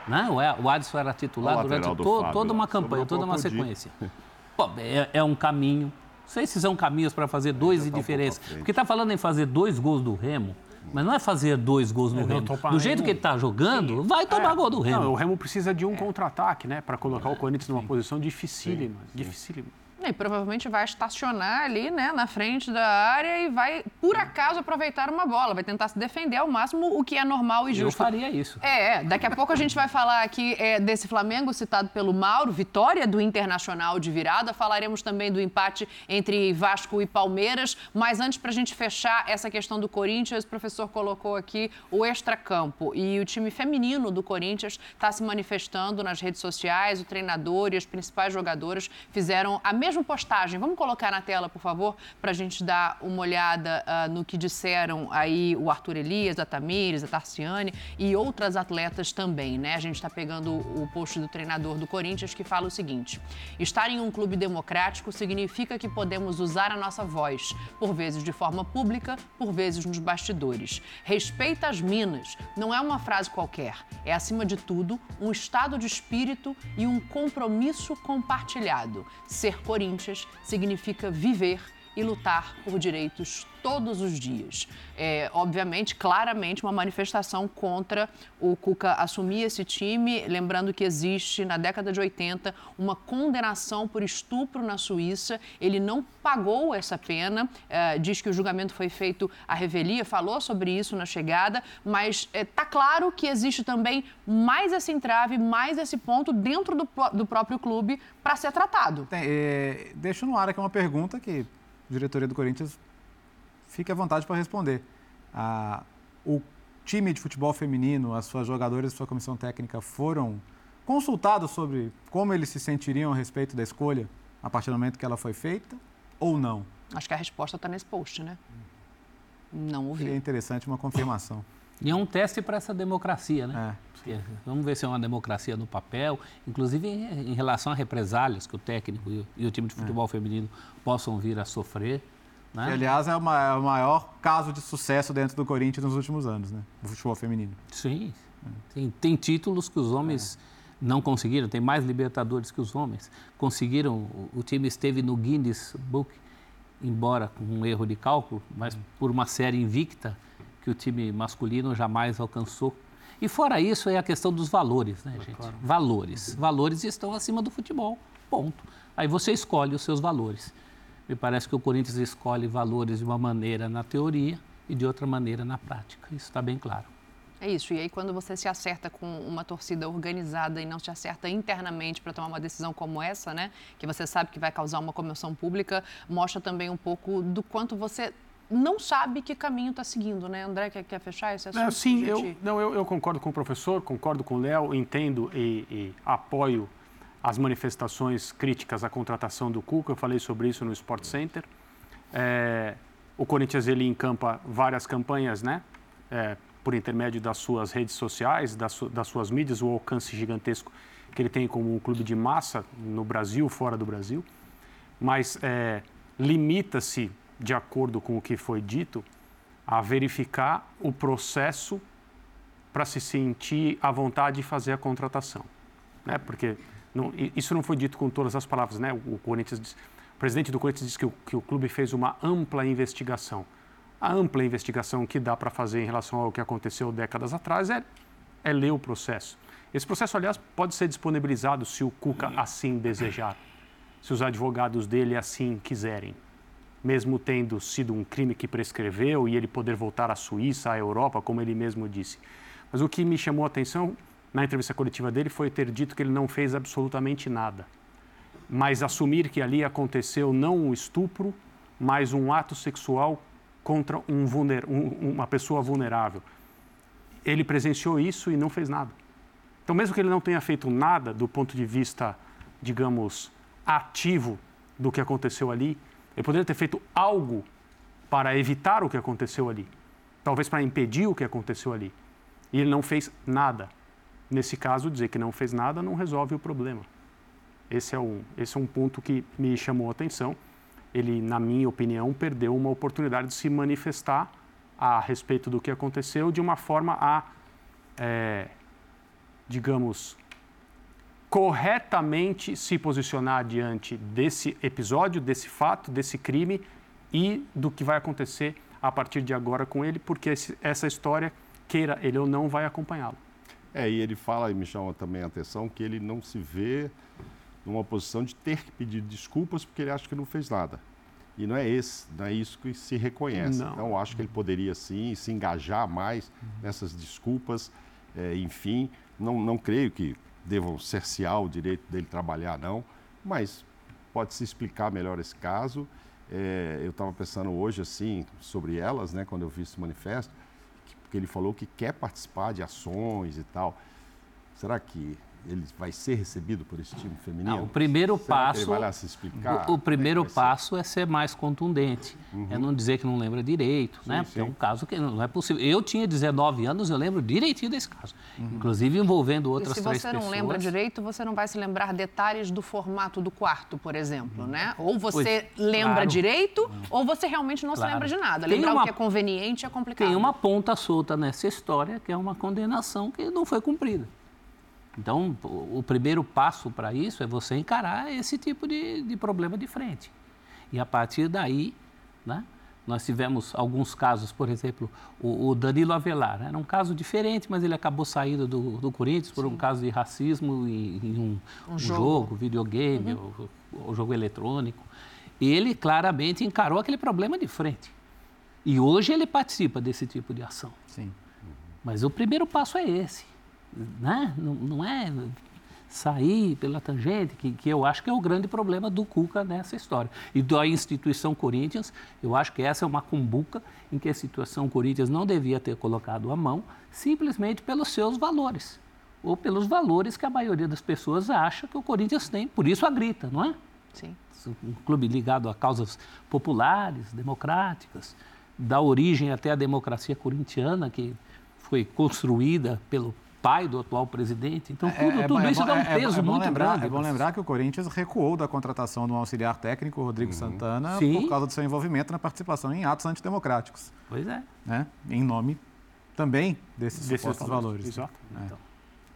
Né? O Adson era titular Uhum. O durante to- Fábio, toda uma campanha, toda uma sequência. <laughs> Pô, é, é um caminho. Não sei se são caminhos para fazer dois de tá um diferença. frente. Porque está falando em fazer dois gols do Remo, mas não é fazer dois gols no É, Remo. Do jeito que ele está jogando, vai tomar É. gol do Remo. Não, o Remo precisa de um contra-ataque, né? Para colocar o Corinthians numa posição dificílima. Dificílima. E provavelmente vai estacionar ali, né, na frente da área e vai, por acaso, aproveitar uma bola. Vai tentar se defender ao máximo, o que é normal e Eu justo. faria isso. É, daqui a pouco a gente vai falar aqui é, desse Flamengo citado pelo Mauro, vitória do Internacional de virada. Falaremos também do empate entre Vasco e Palmeiras. Mas antes, para a gente fechar essa questão do Corinthians, o professor colocou aqui o extracampo. E o time feminino do Corinthians está se manifestando nas redes sociais. O treinador e as principais jogadoras fizeram a mesma postagem. Vamos colocar na tela, por favor, para a gente dar uma olhada ah, no que disseram aí o Arthur Elias, a Tamires, a Tarciane e outras atletas também, né? A gente está pegando o post do treinador do Corinthians que fala o seguinte: estar em um clube democrático significa que podemos usar a nossa voz, por vezes de forma pública, por vezes nos bastidores. Respeita as minas, não é uma frase qualquer, é acima de tudo um estado de espírito e um compromisso compartilhado. Ser Corinthians significa viver e lutar por direitos todos os dias. É, obviamente, claramente, uma manifestação contra o Cuca assumir esse time. Lembrando que existe, na década de 80, uma condenação por estupro na Suíça. Ele não pagou essa pena, é, diz que o julgamento foi feito à revelia, falou sobre isso na chegada, mas está claro que existe também mais esse entrave, mais esse ponto dentro do, do próprio clube para ser tratado. Tem, é, deixo no ar aqui uma pergunta que diretoria do Corinthians fique à vontade para responder. Ah, o time de futebol feminino, as suas jogadoras e sua comissão técnica foram consultados sobre como eles se sentiriam a respeito da escolha a partir do momento que ela foi feita ou não? Acho que a resposta está nesse post, né? Não ouvi. Seria interessante uma confirmação. E é um teste para essa democracia, né? É. Porque Vamos ver se é uma democracia no papel, inclusive em em relação a represálias que o técnico e o, e o time de futebol feminino possam vir a sofrer. Que, Né? aliás, é é o maior caso de sucesso dentro do Corinthians nos últimos anos, né? O futebol feminino. Sim, tem, tem títulos que os homens não conseguiram, tem mais Libertadores que os homens. Conseguiram, o, o time esteve no Guinness Book, embora com um erro de cálculo, mas por uma série invicta que o time masculino jamais alcançou. E fora isso, é a questão dos valores, né, gente? Valores. Valores estão acima do futebol, ponto. Aí você escolhe os seus valores. Me parece que o Corinthians escolhe valores de uma maneira na teoria e de outra maneira na prática. Isso está bem claro. É isso. E aí, quando você se acerta com uma torcida organizada e não se acerta internamente para tomar uma decisão como essa, né? Que você sabe que vai causar uma comoção pública, mostra também um pouco do quanto você não sabe que caminho está seguindo, né? André, quer, quer fechar esse assunto? É, sim, eu, não, eu, eu concordo com o professor, concordo com o Léo, entendo e, e apoio as manifestações críticas à contratação do Cuca. Eu falei sobre isso no Sport Center. É, o Corinthians ele encampa várias campanhas, né? É, por intermédio das suas redes sociais, das, su- das suas mídias, o alcance gigantesco que ele tem como um clube de massa no Brasil, fora do Brasil. Mas é, limita-se, de acordo com o que foi dito, a verificar o processo para se sentir à vontade de fazer a contratação, né? Porque não- isso não foi dito com todas as palavras, né? O, o Corinthians, diz- o presidente do Corinthians disse que o, que o clube fez uma ampla investigação. A ampla investigação que dá para fazer em relação ao que aconteceu décadas atrás é, é ler o processo. Esse processo, aliás, pode ser disponibilizado se o Cuca assim desejar, se os advogados dele assim quiserem mesmo tendo sido um crime que prescreveu e ele poder voltar à Suíça, à Europa, como ele mesmo disse. Mas o que me chamou a atenção na entrevista coletiva dele foi ter dito que ele não fez absolutamente nada. Mas assumir que ali aconteceu não um estupro, mas um ato sexual contra um vulner, um- uma pessoa vulnerável. Ele presenciou isso e não fez nada. Então, mesmo que ele não tenha feito nada do ponto de vista, digamos, ativo do que aconteceu ali, ele poderia ter feito algo para evitar o que aconteceu ali. talvez para impedir o que aconteceu ali. E ele não fez nada. Nesse caso, dizer que não fez nada não resolve o problema. Esse é, o, esse é um ponto que me chamou a atenção. Ele, na minha opinião, perdeu uma oportunidade de se manifestar a respeito do que aconteceu de uma forma a, é, digamos, corretamente se posicionar diante desse episódio, desse fato, desse crime e do que vai acontecer a partir de agora com ele, porque esse, essa história, queira ele ou não, vai acompanhá-lo. É, e ele fala, e me chama também a atenção, que ele não se vê numa posição de ter que pedir desculpas porque ele acha que não fez nada. E não é esse, não é isso que se reconhece. Não. Então, acho que ele poderia sim se engajar mais nessas desculpas. É, enfim, não, não creio que devam cercear o direito dele trabalhar, não, mas pode se explicar melhor esse caso. É, eu estava pensando hoje assim sobre elas, né, quando eu vi esse manifesto, que, porque ele falou que quer participar de ações e tal. Será que ele vai ser recebido por esse time feminino? Não, o primeiro Será passo. ele vai lá se explicar? O, o primeiro é passo é ser mais contundente. Uhum. É não dizer que não lembra direito, sim, né? Porque sim. é um caso que não é possível. Eu tinha 19 anos, eu lembro direitinho desse caso. Uhum. Inclusive envolvendo outras três pessoas. se você não lembra direito, você não vai se lembrar detalhes do formato do quarto, por exemplo, uhum. né? Ou você pois, lembra claro. direito, uhum. ou você realmente não claro. se lembra de nada. Lembrar uma, o que é conveniente é complicado. Tem uma ponta solta nessa história, que é uma condenação que não foi cumprida. Então, o primeiro passo para isso é você encarar esse tipo de, de problema de frente. E a partir daí, né, nós tivemos alguns casos, por exemplo, o, o Danilo Avelar. Era um caso diferente, mas ele acabou saindo do, do Corinthians por Sim. um caso de racismo em, em um, um, um, jogo, jogo videogame, uhum. ou, ou jogo eletrônico. Ele claramente encarou aquele problema de frente. E hoje ele participa desse tipo de ação. Sim. Mas o primeiro passo é esse né? não, não é sair pela tangente, que, que eu acho que é o grande problema do Cuca nessa história. E da instituição Corinthians, eu acho que essa é uma cumbuca em que a instituição Corinthians não devia ter colocado a mão, simplesmente pelos seus valores, ou pelos valores que a maioria das pessoas acha que o Corinthians tem. Por isso a grita, não é? Sim. Um clube ligado a causas populares, democráticas, da origem até a democracia corintiana, que foi construída pelo pai do atual presidente. Então, tudo, é, é, tudo é, isso dá um peso muito lembrar, grande. É bom lembrar que o Corinthians recuou da contratação do auxiliar técnico, Rodrigo uhum. Santana, Sim. por causa do seu envolvimento na participação em atos antidemocráticos. Pois é. Né? Em nome também desses, desses supostos valores. valores. Exato. Então.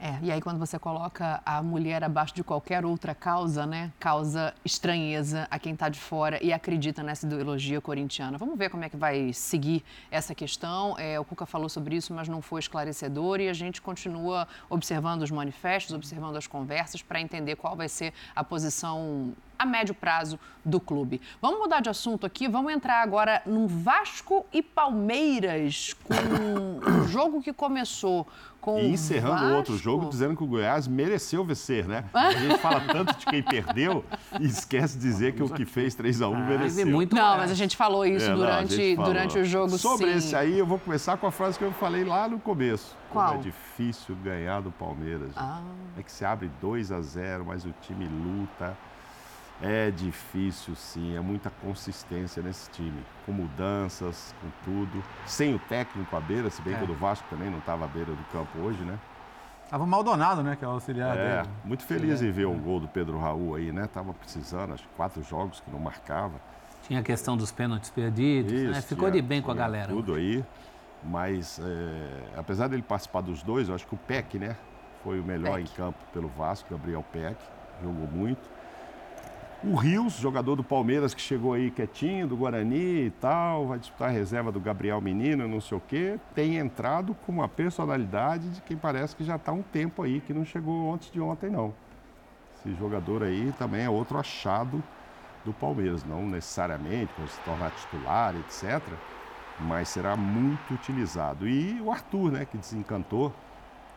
É, e aí quando você coloca a mulher abaixo de qualquer outra causa, né, causa estranheza a quem está de fora e acredita nessa ideologia corintiana. Vamos ver como é que vai seguir essa questão. É, o Cuca falou sobre isso, mas não foi esclarecedor e a gente continua observando os manifestos, observando as conversas para entender qual vai ser a posição a médio prazo do clube. Vamos mudar de assunto aqui, vamos entrar agora no Vasco e Palmeiras, com um <coughs> jogo que começou com e encerrando Vasco. outro jogo, dizendo que o Goiás mereceu vencer, né? A gente fala tanto de quem perdeu e esquece de dizer que o que fez 3x1 ah, mereceu. Muito não, mas a gente falou isso é, durante, não, durante o jogo, Sobre sim. esse aí, eu vou começar com a frase que eu falei lá no começo. Qual? Como é difícil ganhar do Palmeiras. Ah. É que se abre 2 a 0 mas o time luta. É difícil, sim, é muita consistência nesse time, com mudanças, com tudo. Sem o técnico à beira, se bem é. que o do Vasco também não estava à beira do campo hoje, né? Tava Maldonado, né, que é o auxiliar é, dele. muito feliz em ver o gol do Pedro Raul aí, né? Tava precisando, acho que quatro jogos que não marcava. Tinha a questão dos pênaltis perdidos, né? Isso, né? Ficou tinha, de bem com a galera. Tudo aí, mas é, apesar dele participar dos dois, eu acho que o Peck, né? Foi o melhor Peck. em campo pelo Vasco, Gabriel Peck, jogou muito. O Rios, jogador do Palmeiras que chegou aí quietinho, do Guarani e tal, vai disputar a reserva do Gabriel Menino, não sei o quê, tem entrado com uma personalidade de quem parece que já está um tempo aí, que não chegou antes de ontem, não. Esse jogador aí também é outro achado do Palmeiras, não necessariamente para se tornar titular, etc., mas será muito utilizado. E o Arthur, né, que desencantou,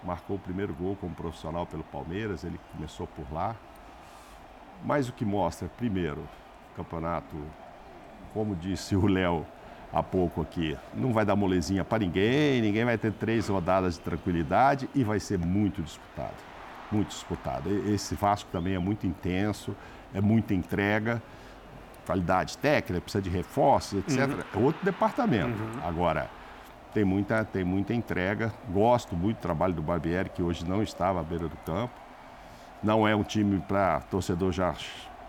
marcou o primeiro gol como profissional pelo Palmeiras, ele começou por lá, mas o que mostra, primeiro, o campeonato, como disse o Léo há pouco aqui, não vai dar molezinha para ninguém, ninguém vai ter três rodadas de tranquilidade e vai ser muito disputado. Muito disputado. Esse Vasco também é muito intenso, é muita entrega, qualidade técnica, precisa de reforços, etc. Uhum. É outro departamento. Uhum. Agora, tem muita, tem muita entrega. Gosto muito do trabalho do Barbieri, que hoje não estava à beira do campo. Não é um time para torcedor já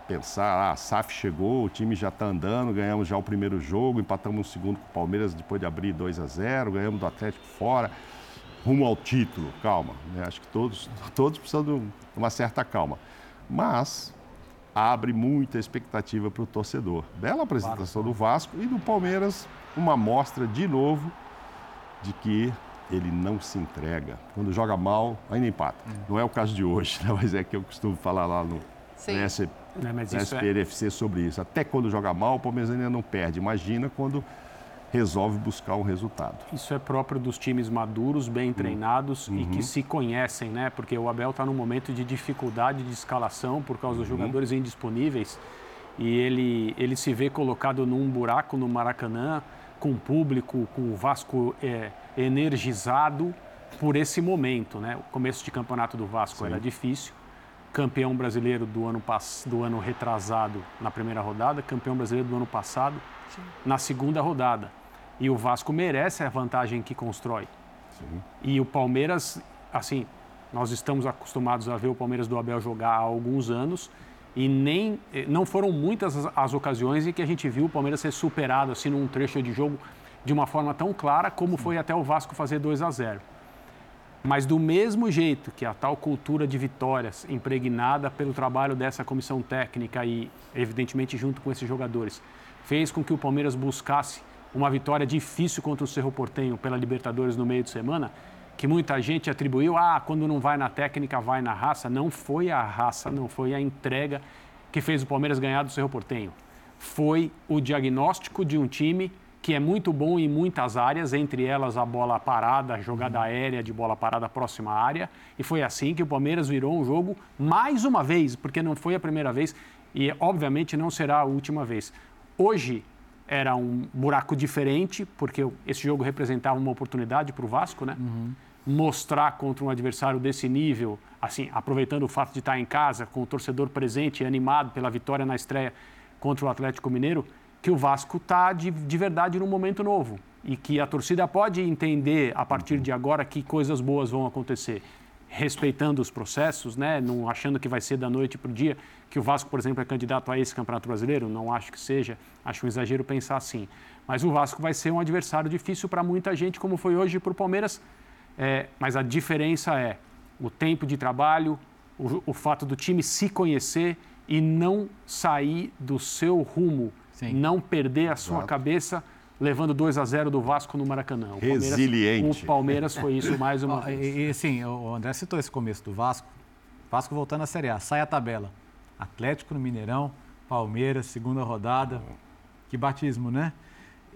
pensar, ah, a SAF chegou, o time já está andando, ganhamos já o primeiro jogo, empatamos o segundo com o Palmeiras depois de abrir 2 a 0 ganhamos do Atlético fora, rumo ao título, calma. Né? Acho que todos, <laughs> todos precisam de uma certa calma. Mas abre muita expectativa para o torcedor. Bela apresentação do Vasco e do Palmeiras, uma amostra de novo de que ele não se entrega. Quando joga mal, ainda empata. Hum. Não é o caso de hoje, <laughs> né? mas é que eu costumo falar lá no, Sim. Não, é... sobre isso. Até quando joga mal, o Palmeiras ainda não perde. Imagina quando resolve buscar um resultado. Isso é próprio dos times maduros, bem uhum. treinados uhum. e que se conhecem, né? Porque o Abel está num momento de dificuldade de escalação por causa dos uhum. jogadores indisponíveis e ele, ele se vê colocado num buraco no Maracanã com o público, com o Vasco é, energizado por esse momento, né? O começo de campeonato do Vasco Sim. era difícil. Campeão brasileiro do ano, do ano retrasado na primeira rodada, campeão brasileiro do ano passado Sim. na segunda rodada. E o Vasco merece a vantagem que constrói. Sim. E o Palmeiras, assim, nós estamos acostumados a ver o Palmeiras do Abel jogar há alguns anos e nem eh, não foram muitas as, as, ocasiões em que a gente viu o Palmeiras ser superado assim num trecho de jogo de uma forma tão clara como foi até o Vasco fazer 2 a 0. Mas do mesmo jeito que a tal cultura de vitórias impregnada pelo trabalho dessa comissão técnica e evidentemente junto com esses jogadores fez com que o Palmeiras buscasse uma vitória difícil contra o Cerro Portenho pela Libertadores no meio de semana, que muita gente atribuiu, ah, quando não vai na técnica, vai na raça. Não foi a raça, não foi a entrega que fez o Palmeiras ganhar do Cerro Portenho. Foi o diagnóstico de um time que é muito bom em muitas áreas, entre elas a bola parada, a jogada aérea de bola parada próxima à área. E foi assim que o Palmeiras virou um jogo mais uma vez, porque não foi a primeira vez e obviamente não será a última vez. Hoje era um buraco diferente, porque esse jogo representava uma oportunidade para o Vasco, né? Uhum. Mostrar contra um adversário desse nível, assim, aproveitando o fato de estar em casa, com o torcedor presente e animado pela vitória na estreia contra o Atlético Mineiro, que o Vasco está de, de verdade num momento novo e que a torcida pode entender a partir de agora que coisas boas vão acontecer respeitando os processos, né? não achando que vai ser da noite para o dia, que o Vasco, por exemplo, é candidato a esse Campeonato Brasileiro, não acho que seja, acho um exagero pensar assim. Mas o Vasco vai ser um adversário difícil para muita gente, como foi hoje para o Palmeiras, é, mas a diferença é o tempo de trabalho, o, o, fato do time se conhecer e não sair do seu rumo, Sim. não perder a sua Exato. cabeça levando 2 a 0 do Vasco no Maracanã. O Resiliente. o Palmeiras foi isso mais uma <laughs> vez. E, e sim, o André citou esse começo do Vasco. Vasco voltando à Série A, sai a tabela. Atlético no Mineirão, Palmeiras, segunda rodada. Que batismo, né?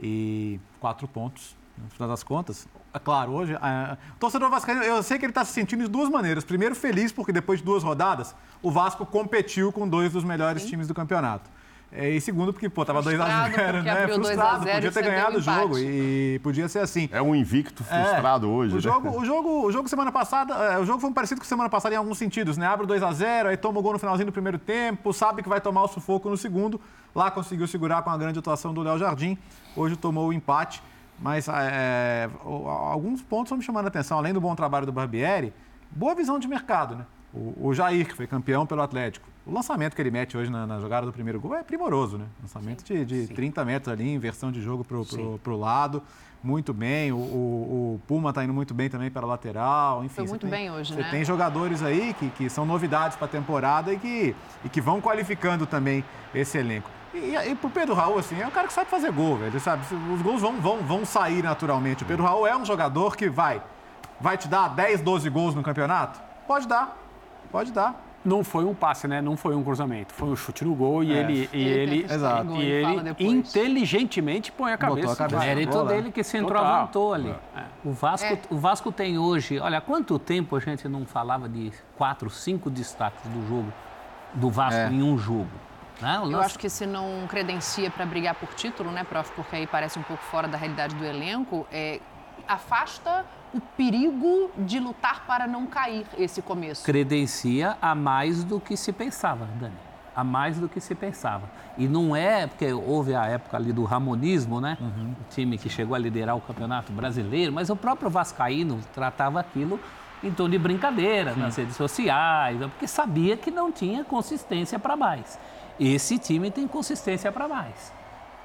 E quatro pontos, no final das contas. É claro, hoje, é, o torcedor vascaíno, eu sei que ele está se sentindo de duas maneiras. Primeiro, feliz, porque depois de duas rodadas, o Vasco competiu com dois dos melhores Sim. times do campeonato. É, e segundo, porque, pô, tava 2x0, né? Frustrado, podia ter ganhado o jogo e podia ser assim. É um invicto frustrado é, hoje, o né? jogo, <laughs> o jogo, o jogo semana passada, é, o jogo foi parecido com semana passada em alguns sentidos, né? Abre 2x0, aí toma o gol no finalzinho do primeiro tempo, sabe que vai tomar o sufoco no segundo. Lá conseguiu segurar com a grande atuação do Léo Jardim. Hoje tomou o empate, mas é, alguns pontos estão me chamando a atenção. Além do bom trabalho do Barbieri, boa visão de mercado, né? O, o Jair, que foi campeão pelo Atlético o lançamento que ele mete hoje na, na jogada do primeiro gol é primoroso, né? Lançamento sim, de, de 30 metros ali, inversão de jogo pro, pro, pro lado. Muito bem. O, o, o Puma está indo muito bem também para a lateral. Enfim, Foi muito tem, bem hoje, você né? tem jogadores aí que, que são novidades para a temporada e que, e que vão qualificando também esse elenco. E, e pro Pedro Raul, assim, é um cara que sabe fazer gol, velho. Sabe? Os gols vão, vão, vão sair naturalmente. O Pedro Raul é um jogador que vai, vai te dar 10, 12 gols no campeonato? Pode dar. Pode dar não foi um passe, né? Não foi um cruzamento. Foi um chute no gol e é. ele, e ele, ele, exato. e ele inteligentemente põe a cabeça. Botou a cabeça. Mérito dele que centroavançou ali. É. O, Vasco, é. o Vasco tem hoje... Olha, quanto tempo a gente não falava de quatro, cinco destaques do jogo, do Vasco é. em um jogo? Né? Eu acho que se não credencia para brigar por título, né, prof? Porque aí parece um pouco fora da realidade do elenco, é, afasta o perigo de lutar para não cair esse começo? Credencia a mais do que se pensava, Dani. a mais do que se pensava. E não é porque houve a época ali do ramonismo, né? Uhum. O time que chegou a liderar o Campeonato Brasileiro, mas o próprio Vascaíno tratava aquilo em tom de brincadeira Sim. nas redes sociais, porque sabia que não tinha consistência para mais. Esse time tem consistência para mais.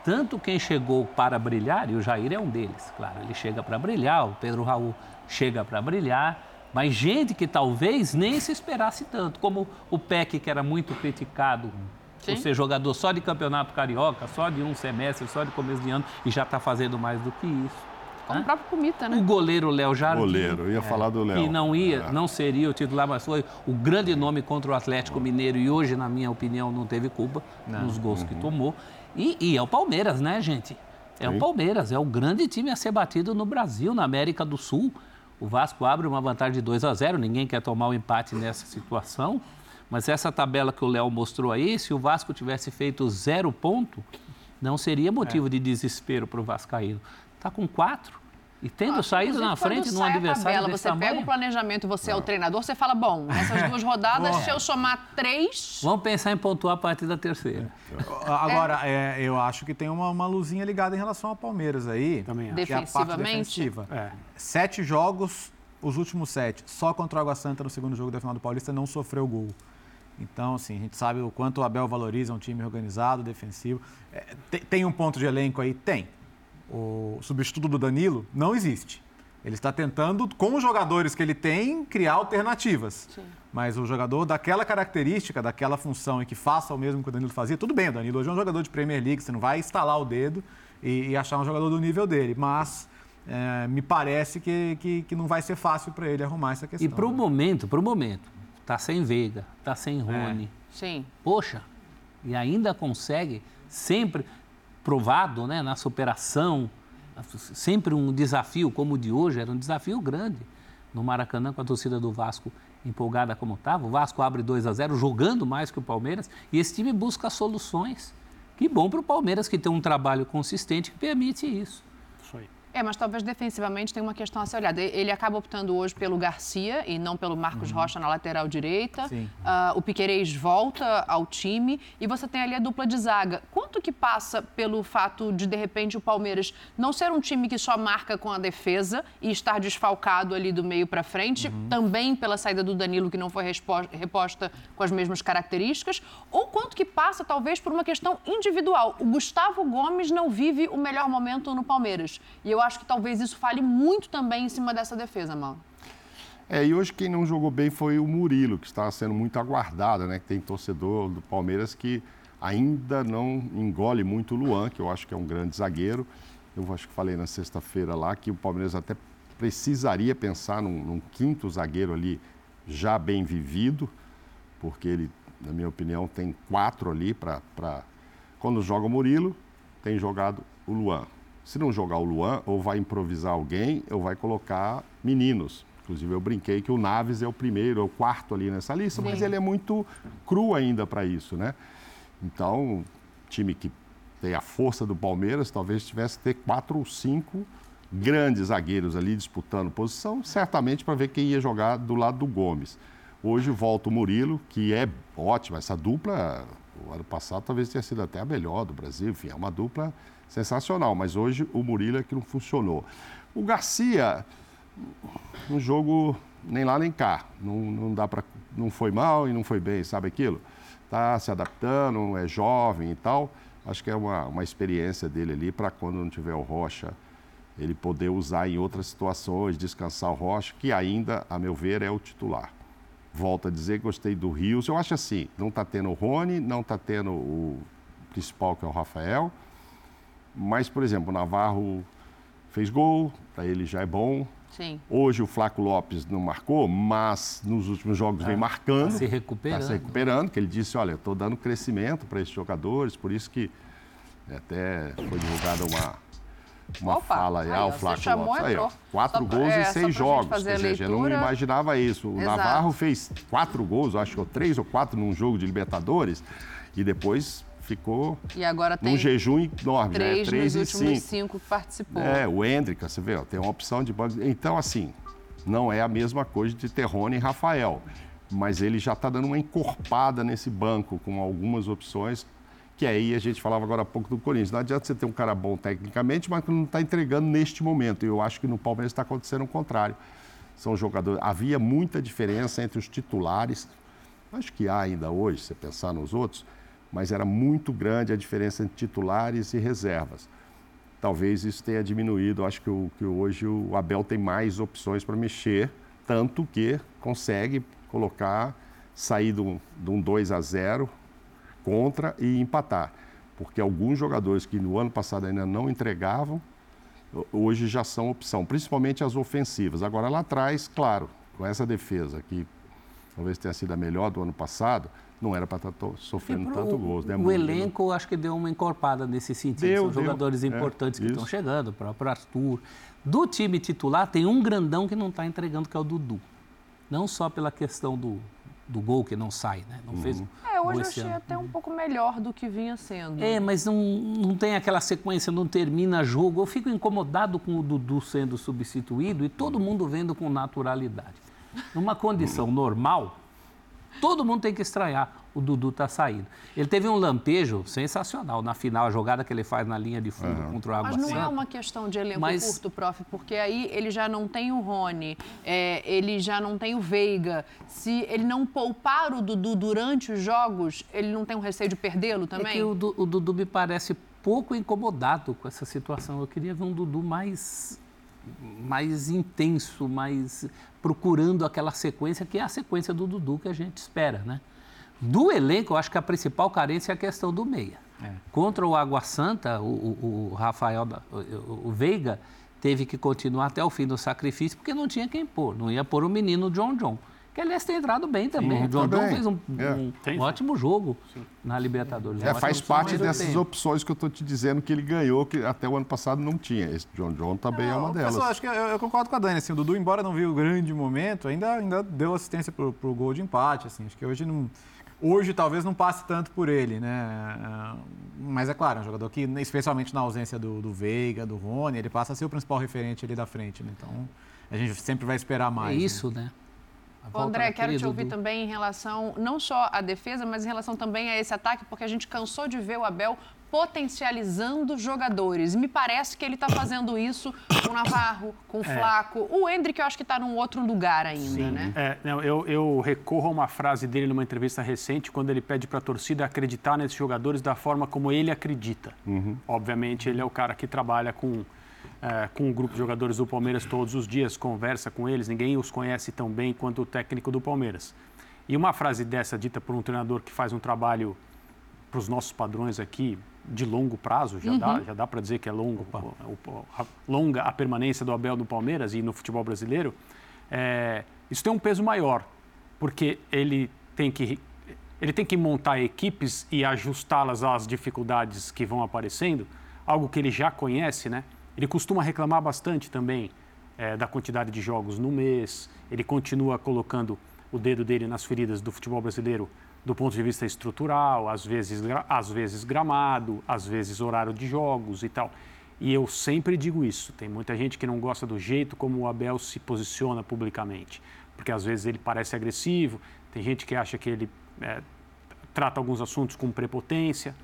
Tanto quem chegou para brilhar, e o Jair é um deles, claro, ele chega para brilhar, o Pedro Raul chega para brilhar, mas gente que talvez nem se esperasse tanto, como o Peck, que era muito criticado Sim. por ser jogador só de campeonato carioca, só de um semestre, só de começo de ano, e já está fazendo mais do que isso. Como o próprio Comita, né? O goleiro Léo Jardim. Goleiro, ia é, falar do Léo. Que não ia, é. não seria o titular, mas foi o grande nome contra o Atlético Mineiro e hoje, na minha opinião, não teve culpa não. nos gols uhum. que tomou. E, e, é o Palmeiras, né, gente? É Sim. o Palmeiras, é o grande time a ser batido no Brasil, na América do Sul. O Vasco abre uma vantagem de 2 a 0, ninguém quer tomar o empate nessa situação. Mas essa tabela que o Léo mostrou aí, se o Vasco tivesse feito zero ponto, não seria motivo é. de desespero para o Vascaíno está com quatro. E tendo ah, saído na frente num adversário tabela, Você tamanho, pega o planejamento e você não. é o treinador, você fala, bom, nessas <laughs> duas rodadas, se eu somar três... Vamos pensar em pontuar a partir da terceira. Agora, é. É, eu acho que tem uma, uma, luzinha ligada em relação ao Palmeiras aí. Também acho. Defensivamente? É é. Sete jogos, os últimos sete. Só contra o Água Santa no segundo jogo da final do Paulista não sofreu gol. Então, assim, a gente sabe o quanto o Abel valoriza um time organizado, defensivo. É, tem, tem um ponto de elenco aí? Tem o substituto do Danilo não existe. Ele está tentando, com os jogadores que ele tem, criar alternativas. Sim. Mas o jogador daquela característica, daquela função e que faça o mesmo que o Danilo fazia, tudo bem, o Danilo hoje é um jogador de Premier League, você não vai instalar o dedo e, e achar um jogador do nível dele. Mas é, me parece que, que, que, não vai ser fácil para ele arrumar essa questão. E para o né? momento, para o momento, tá sem Veiga, tá sem Rony. É. Sim. Poxa, e ainda consegue sempre provado né, na superação, sempre um desafio como o de hoje, era um desafio grande no Maracanã com a torcida do Vasco empolgada como estava. O Vasco abre 2 a 0 jogando mais que o Palmeiras e esse time busca soluções. Que bom para o Palmeiras que tem um trabalho consistente que permite isso. É, mas talvez defensivamente tem uma questão a ser olhada. Ele acaba optando hoje pelo Garcia e não pelo Marcos uhum. Rocha na lateral direita. Uh, o Piquerez volta ao time e você tem ali a dupla de zaga. Quanto que passa pelo fato de, de repente, o Palmeiras não ser um time que só marca com a defesa e estar desfalcado ali do meio para frente, uhum. também pela saída do Danilo, que não foi reposta com as mesmas características, ou quanto que passa, talvez, por uma questão individual. O Gustavo Gomes não vive o melhor momento no Palmeiras. E eu acho que talvez isso fale muito também em cima dessa defesa, Mauro. É, e hoje quem não jogou bem foi o Murilo, que está sendo muito aguardado, né? Que tem torcedor do Palmeiras que ainda não engole muito o Luan, que eu acho que é um grande zagueiro. Eu acho que falei na sexta-feira lá que o Palmeiras até precisaria pensar num, num, quinto zagueiro ali já bem vivido, porque ele, na minha opinião, tem quatro ali para. Quando joga o Murilo, tem jogado o Luan. Se não jogar o Luan, ou vai improvisar alguém, ou vai colocar meninos. Inclusive, eu brinquei que o Naves é o primeiro, é o quarto ali nessa lista, Sim. mas ele é muito cru ainda para isso, né? Então, time que tem a força do Palmeiras, talvez tivesse que ter quatro ou cinco grandes zagueiros ali disputando posição, certamente para ver quem ia jogar do lado do Gomes. Hoje volta o Murilo, que é ótima. Essa dupla, o ano passado talvez tenha sido até a melhor do Brasil. Enfim, é uma dupla sensacional, mas hoje o Murilo é que não funcionou. O Garcia, um jogo nem lá nem cá, não, não dá para, não foi mal e não foi bem, sabe aquilo? Está se adaptando, é jovem e tal. Acho que é uma, uma experiência dele ali para quando não tiver o Rocha, ele poder usar em outras situações, descansar o Rocha, que ainda, a meu ver, é o titular. Volto a dizer, gostei do Rios. Eu acho assim, não está tendo o Rony, não está tendo o principal, que é o Rafael. Mas, por exemplo, o Navarro fez gol, para ele já é bom. Sim. Hoje o Flaco Lopes não marcou, mas nos últimos jogos é, vem marcando. Está se recuperando. Está se recuperando, que ele disse, olha, estou dando crescimento para esses jogadores, por isso que até foi divulgada uma, uma Opa, fala aí, ah, o Flaco Lopes. Aí, ó, quatro só, gols é, em seis jogos. Ou seja, eu não imaginava isso. O Exato. Navarro fez quatro gols, acho que ou três ou quatro num jogo de Libertadores, e depois ficou e agora tem num jejum enorme, três né? Três nos e últimos cinco. que participou. É, o Hendrick, você vê, ó, tem uma opção de Então, assim, não é a mesma coisa de Terrone e Rafael. mas ele já está dando uma encorpada nesse banco com algumas opções que aí a gente falava agora há pouco do Corinthians. Não adianta você ter um cara bom tecnicamente, mas que não está entregando neste momento. E eu acho que no Palmeiras está acontecendo o contrário. São jogadores. Havia muita diferença entre os titulares. Acho que há ainda hoje, se pensar nos outros, mas era muito grande a diferença entre titulares e reservas. Talvez isso tenha diminuído. Acho que, o, que hoje o Abel tem mais opções para mexer, tanto que consegue colocar, sair de um, de um 2 a 0 contra e empatar. Porque alguns jogadores que no ano passado ainda não entregavam, hoje já são opção, principalmente as ofensivas. Agora lá atrás, claro, com essa defesa que talvez tenha sido a melhor do ano passado, não era para estar tá sofrendo tanto gols. Né? O elenco acho que deu uma encorpada nesse sentido. Deu, São deu. jogadores é, importantes é, que estão chegando, o próprio Arthur. Do time titular, tem um grandão que não está entregando, que é o Dudu. Não só pela questão do, do gol que não sai, né? Não uhum. fez É, hoje eu achei ano. até um pouco melhor do que vinha sendo. É, mas não, não tem aquela sequência, não termina jogo. Eu fico incomodado com o Dudu sendo substituído e todo mundo vendo com naturalidade. Numa condição normal, todo mundo tem que estranhar o Dudu tá saindo. Ele teve um lampejo sensacional na final, a jogada que ele faz na linha de fundo uhum. contra o Água Mas não Santa. é uma questão de elenco Mas... curto, prof, porque aí ele já não tem o Rony, é, ele já não tem o Veiga. Se ele não poupar o Dudu durante os jogos, ele não tem um receio de perdê-lo também? É que o, o Dudu me parece pouco incomodado com essa situação. Eu queria ver um Dudu mais mais intenso, mais procurando aquela sequência que é a sequência do Dudu que a gente espera, né? Do elenco, eu acho que a principal carência é a questão do meia. É. Contra o Água Santa, o, o, o Rafael, o, o, Veiga, teve que continuar até o fim do sacrifício, porque não tinha quem pôr. Não ia pôr o menino John John. Que aliás tem entrado bem também. Sim, o John John fez um, é. um, um ótimo jogo Sim. na Libertadores. É, faz parte dessas opções que eu estou te dizendo que ele ganhou, que até o ano passado não tinha. Esse John John também é uma delas. Pessoal, acho que eu, eu, concordo com a Dani. Assim, o Dudu, embora não viu o grande momento, ainda, ainda deu assistência para o gol de empate. Assim, acho que hoje não Hoje talvez não passe tanto por ele, né? É, mas é claro, é um jogador que, especialmente na ausência do, do Veiga, do Rony, ele passa a ser o principal referente ali da frente, né? Então a gente sempre vai esperar mais. É isso, né? né? André, quero te ouvir também em relação não só à defesa, mas em relação também a esse ataque, porque a gente cansou de ver o Abel potencializando jogadores. Me parece que ele está fazendo isso com o Navarro, com o é. Flaco. O Hendrick, eu acho que está num outro lugar ainda, Sim. né? É, não, eu, eu recorro a uma frase dele numa entrevista recente, quando ele pede para a torcida acreditar nesses jogadores da forma como ele acredita. Uhum. Obviamente, ele é o cara que trabalha com é, com um grupo de jogadores do Palmeiras todos os dias, conversa com eles, ninguém os conhece tão bem quanto o técnico do Palmeiras. E uma frase dessa dita por um treinador que faz um trabalho para os nossos padrões aqui de longo prazo, já uhum. dá, já dá para dizer que é longo, a, longa a permanência do Abel no Palmeiras e no futebol brasileiro, é, isso tem um peso maior, porque ele tem que ele tem que montar equipes e ajustá-las às dificuldades que vão aparecendo, algo que ele já conhece, né? Ele costuma reclamar bastante também é, da quantidade de jogos no mês. Ele continua colocando o dedo dele nas feridas do futebol brasileiro do ponto de vista estrutural, às vezes, às vezes gramado, às vezes horário de jogos e tal. E eu sempre digo isso. Tem muita gente que não gosta do jeito como o Abel se posiciona publicamente, porque às vezes ele parece agressivo. Tem gente que acha que ele é, trata alguns assuntos com prepotência.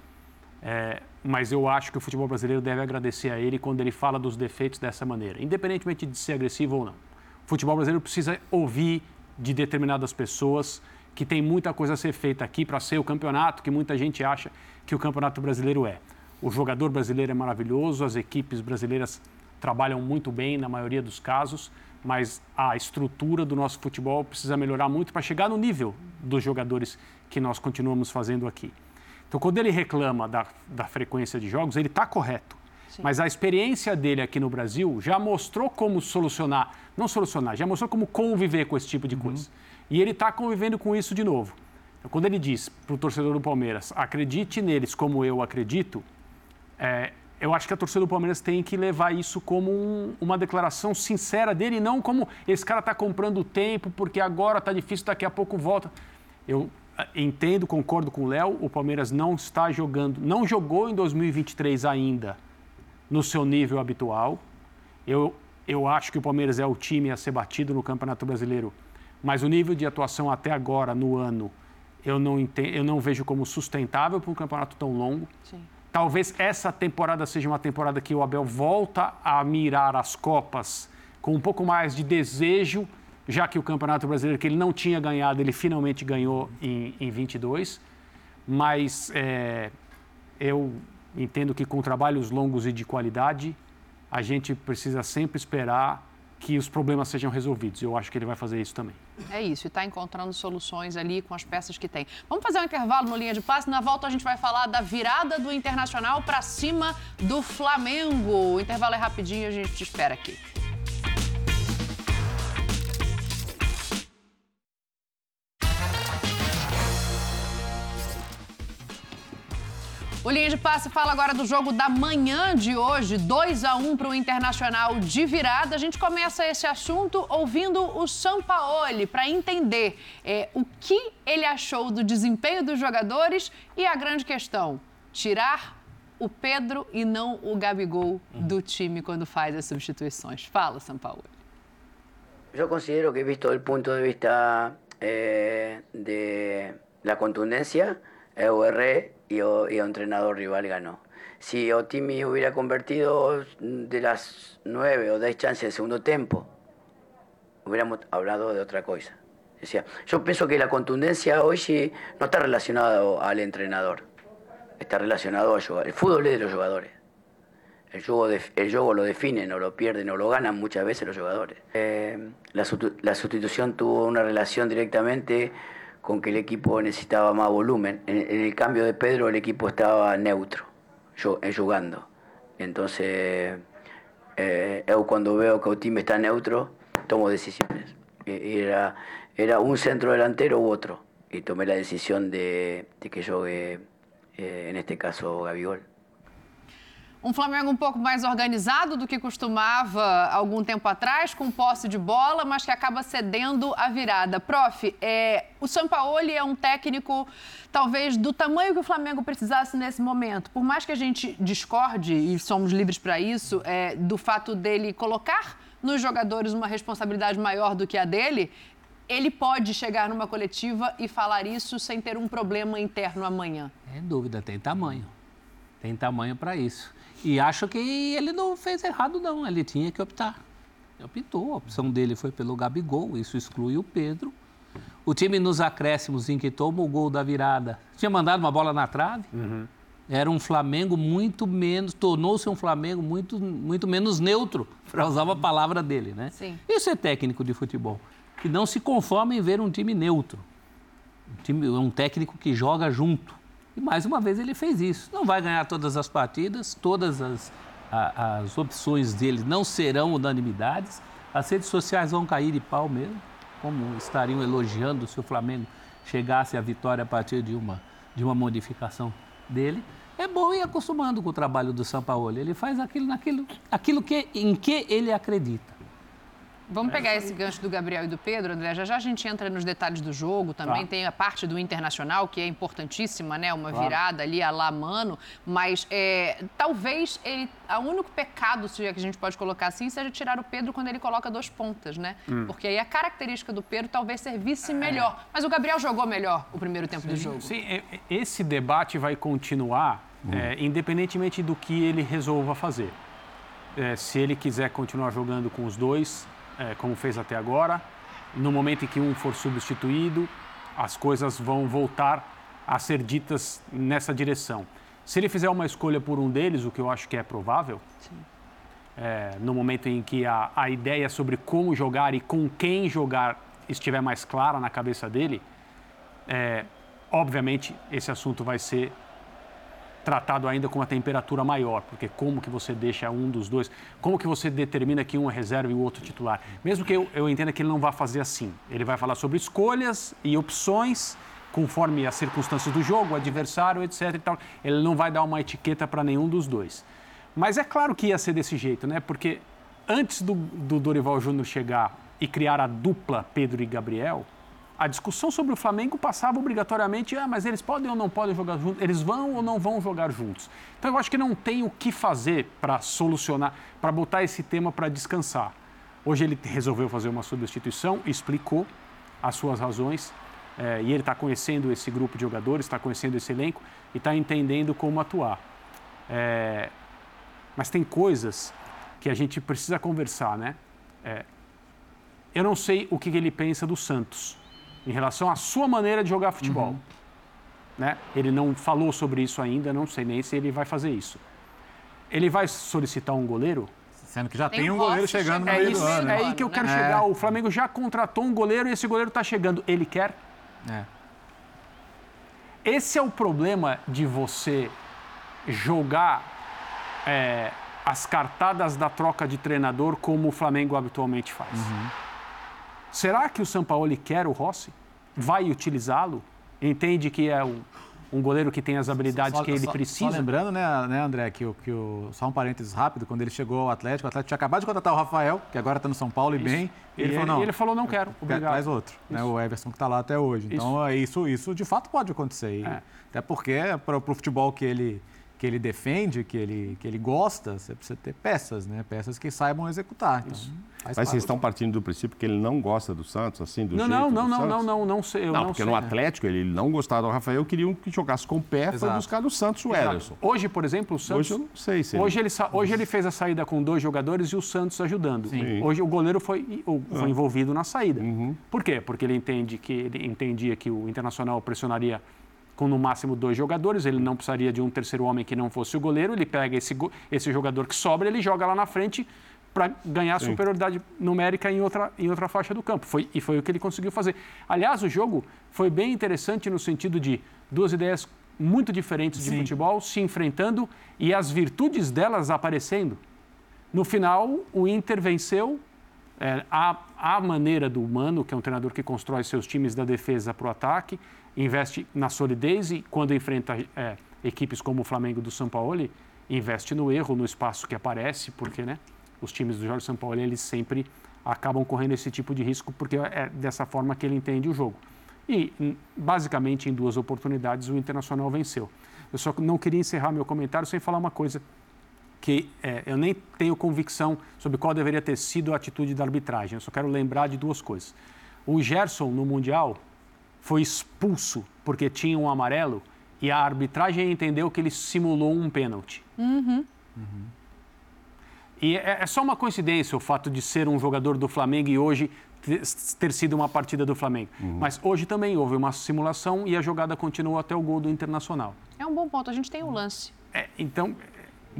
É, mas eu acho que o futebol brasileiro deve agradecer a ele quando ele fala dos defeitos dessa maneira, independentemente de ser agressivo ou não. O futebol brasileiro precisa ouvir de determinadas pessoas que tem muita coisa a ser feita aqui para ser o campeonato que muita gente acha que o campeonato brasileiro é. O jogador brasileiro é maravilhoso, as equipes brasileiras trabalham muito bem na maioria dos casos, mas a estrutura do nosso futebol precisa melhorar muito para chegar no nível dos jogadores que nós continuamos fazendo aqui. Então, quando ele reclama da, da frequência de jogos, ele está correto. Sim. Mas a experiência dele aqui no Brasil já mostrou como solucionar, não solucionar, já mostrou como conviver com esse tipo de coisa. Uhum. E ele está convivendo com isso de novo. Então, quando ele diz para o torcedor do Palmeiras, acredite neles como eu acredito, é, eu acho que a torcida do Palmeiras tem que levar isso como um, uma declaração sincera dele, e não como esse cara está comprando tempo porque agora está difícil, daqui a pouco volta. Eu entendo, concordo com o Léo, o Palmeiras não está jogando, não jogou em 2023 ainda no seu nível habitual. Eu, eu acho que o Palmeiras é o time a ser batido no Campeonato Brasileiro mas o nível de atuação até agora no ano eu não, entendo, eu não vejo como sustentável para um campeonato tão longo. Sim. Talvez essa temporada seja uma temporada que o Abel volta a mirar as Copas com um pouco mais de desejo, já que o Campeonato Brasileiro que ele não tinha ganhado, ele finalmente ganhou em, em 22. Mas é, eu entendo que com trabalhos longos e de qualidade, a gente precisa sempre esperar que os problemas sejam resolvidos. Eu acho que ele vai fazer isso também. É isso, e está encontrando soluções ali com as peças que tem. Vamos fazer um intervalo no linha de passe. Na volta a gente vai falar da virada do Internacional para cima do Flamengo. O intervalo é rapidinho, a gente te espera aqui. O Linha de Passe fala agora do jogo da manhã de hoje, 2 a 1 para o Internacional de virada. A gente começa esse assunto ouvindo o Sampaoli para entender é, o que ele achou do desempenho dos jogadores e a grande questão, tirar o Pedro e não o Gabigol do time quando faz as substituições. Fala, Sampaoli. Eu considero que visto o ponto de vista eh, de la contundência, eu erré y, o, entrenador rival ganó. Si Otimi hubiera convertido de las nueve o diez chances del segundo tiempo, hubiéramos hablado de otra cosa. Decía, yo pienso que la contundencia hoy no está relacionada al entrenador, está relacionado al jugador. El fútbol de los jugadores. El juego, el juego lo definen o lo pierden o lo ganan muchas veces los jugadores. Eh, la sustitución tuvo una relación directamente con que el equipo necesitaba más volumen. En, el cambio de Pedro el equipo estaba neutro, yo, eh, jugando. Entonces, eh, yo cuando veo que el time está neutro, tomo decisiones. Era, era un centro delantero u otro. Y tomé la decisión de, que yo, eh, en este caso, Gabigol. Um Flamengo um pouco mais organizado do que costumava algum tempo atrás, com posse de bola, mas que acaba cedendo a virada. Prof, é, o Sampaoli é um técnico, talvez, do tamanho que o Flamengo precisasse nesse momento. Por mais que a gente discorde, e somos livres para isso, é, do fato dele colocar nos jogadores uma responsabilidade maior do que a dele, ele pode chegar numa coletiva e falar isso sem ter um problema interno amanhã. Sem dúvida, tem tamanho. Tem tamanho para isso. E acho que ele não fez errado, não. Ele tinha que optar. Optou. A opção dele foi pelo Gabigol, isso exclui o Pedro. O time nos acréscimos em que toma o gol da virada tinha mandado uma bola na trave. Uhum. Era um Flamengo muito menos, tornou-se um Flamengo muito, muito menos neutro, <laughs> para usar uma palavra dele, né? Sim. Isso é técnico de futebol, que não se conforma em ver um time neutro. Um, time, um técnico que joga junto. E mais uma vez ele fez isso. Não vai ganhar todas as partidas, todas as, a, as opções dele não serão unanimidades. As redes sociais vão cair de pau mesmo, como estariam elogiando se o Flamengo chegasse à vitória a partir de uma, de uma modificação dele. É bom ir acostumando com o trabalho do São Paulo. Ele faz aquilo, naquilo, aquilo que, em que ele acredita. Vamos pegar esse gancho do Gabriel e do Pedro, André. Já já a gente entra nos detalhes do jogo. Também tá. tem a parte do internacional, que é importantíssima, né? Uma claro. virada ali a lá mano. Mas é, talvez ele. O único pecado, se é que a gente pode colocar assim, seja tirar o Pedro quando ele coloca duas pontas, né? Hum. Porque aí a característica do Pedro talvez servisse é. melhor. Mas o Gabriel jogou melhor o primeiro tempo sim, do jogo. Sim, esse debate vai continuar, hum. é, independentemente do que ele resolva fazer. É, se ele quiser continuar jogando com os dois, é, como fez até agora. No momento em que um for substituído, as coisas vão voltar a ser ditas nessa direção. Se ele fizer uma escolha por um deles, o que eu acho que é provável, é, no momento em que a, a ideia sobre como jogar e com quem jogar estiver mais clara na cabeça dele, é, obviamente esse assunto vai ser tratado ainda com uma temperatura maior, porque como que você deixa um dos dois, como que você determina que um é reserva e o outro titular. Mesmo que eu, eu entenda que ele não vá fazer assim. Ele vai falar sobre escolhas e opções conforme as circunstâncias do jogo, adversário, etc. E tal. Ele não vai dar uma etiqueta para nenhum dos dois. Mas é claro que ia ser desse jeito, né? Porque antes do, do Dorival Júnior chegar e criar a dupla Pedro e Gabriel, a discussão sobre o Flamengo passava obrigatoriamente, ah, mas eles podem ou não podem jogar juntos, eles vão ou não vão jogar juntos. Então eu acho que não tem o que fazer para solucionar, para botar esse tema para descansar. Hoje ele resolveu fazer uma substituição, explicou, as suas razões. É, e ele está conhecendo esse grupo de jogadores, está conhecendo esse elenco e está entendendo como atuar. É, mas tem coisas que a gente precisa conversar, né? É, eu não sei o que ele pensa do Santos em relação à sua maneira de jogar futebol. Uhum. Né? Ele não falou sobre isso ainda, não sei nem se ele vai fazer isso. Ele vai solicitar um goleiro? Sendo que já tem, tem um goleiro chegando no é meio isso, do ano. É aí que eu quero né? chegar. É. O Flamengo já contratou um goleiro e esse goleiro está chegando. Ele quer? É. Esse é o problema de você jogar é, as cartadas da troca de treinador como o Flamengo habitualmente faz. Uhum. Será que o São Paulo quer o Rossi? Vai utilizá-lo? Entende que é um, um goleiro que tem as habilidades só, que ele só, precisa? Só lembrando, né, né André, que, que o, só um parênteses rápido, quando ele chegou ao Atlético, o Atlético tinha acabado de contratar o Rafael, que agora está no São Paulo e bem, e ele, ele, falou, não, ele falou, não quero, obrigado. Traz outro, né, o Everson que está lá até hoje. Então, isso. isso, isso de fato pode acontecer. É. Até porque, para o futebol que ele que ele defende, que ele, que ele gosta, você precisa ter peças, né? Peças que saibam executar. Então, Mas vocês estão partindo do princípio que ele não gosta do Santos, assim, do não, jeito não, não, não, Santos? não, não, não sei. Eu não, não porque sei, no Atlético ele não gostava do Rafael, queriam que jogasse com o pé, foi buscar do Santos o Ederson. Hoje, por exemplo, o Santos... Hoje eu não sei se hoje ele... ele hoje ele fez a saída com dois jogadores e o Santos ajudando. Sim. Hoje o goleiro foi, foi ah. envolvido na saída. Uhum. Por quê? Porque ele entende que ele entendia que o Internacional pressionaria com no máximo dois jogadores, ele não precisaria de um terceiro homem que não fosse o goleiro, ele pega esse, esse jogador que sobra, ele joga lá na frente para ganhar Sim. superioridade numérica em outra, em outra faixa do campo. Foi, e foi o que ele conseguiu fazer. Aliás, o jogo foi bem interessante no sentido de duas ideias muito diferentes de Sim. futebol se enfrentando e as virtudes delas aparecendo. No final, o Inter venceu é, a, a maneira do Mano, que é um treinador que constrói seus times da defesa para o ataque, investe na solidez e, quando enfrenta é, equipes como o Flamengo do São Paulo, investe no erro, no espaço que aparece, porque né, os times do Jorge São Paulo eles sempre acabam correndo esse tipo de risco, porque é dessa forma que ele entende o jogo. E, basicamente, em duas oportunidades, o Internacional venceu. Eu só não queria encerrar meu comentário sem falar uma coisa que é, eu nem tenho convicção sobre qual deveria ter sido a atitude da arbitragem. Eu só quero lembrar de duas coisas. O Gerson, no Mundial, foi expulso porque tinha um amarelo e a arbitragem entendeu que ele simulou um pênalti. Uhum. Uhum. E é, é, só uma coincidência o fato de ser um jogador do Flamengo e hoje ter sido uma partida do Flamengo. Uhum. Mas hoje também houve uma simulação e a jogada continuou até o gol do Internacional. É um bom ponto, a gente tem o um lance. É, então,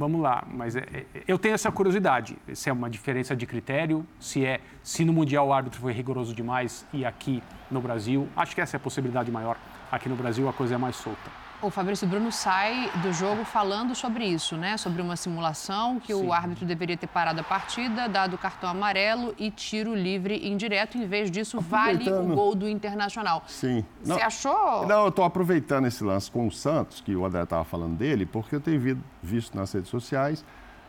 vamos lá, mas é, é, eu tenho essa curiosidade, se é uma diferença de critério, se é se no mundial o árbitro foi rigoroso demais e aqui no Brasil, acho que essa é a possibilidade maior. Aqui no Brasil a coisa é mais solta. O Fabrício Bruno sai do jogo falando sobre isso, né? Sobre uma simulação que Sim. o árbitro deveria ter parado a partida, dado o cartão amarelo e tiro livre indireto. Em vez disso, vale o gol do Internacional. Sim. Você não, achou? Não, eu estou aproveitando esse lance com o Santos, que o André estava falando dele, porque eu tenho visto nas redes sociais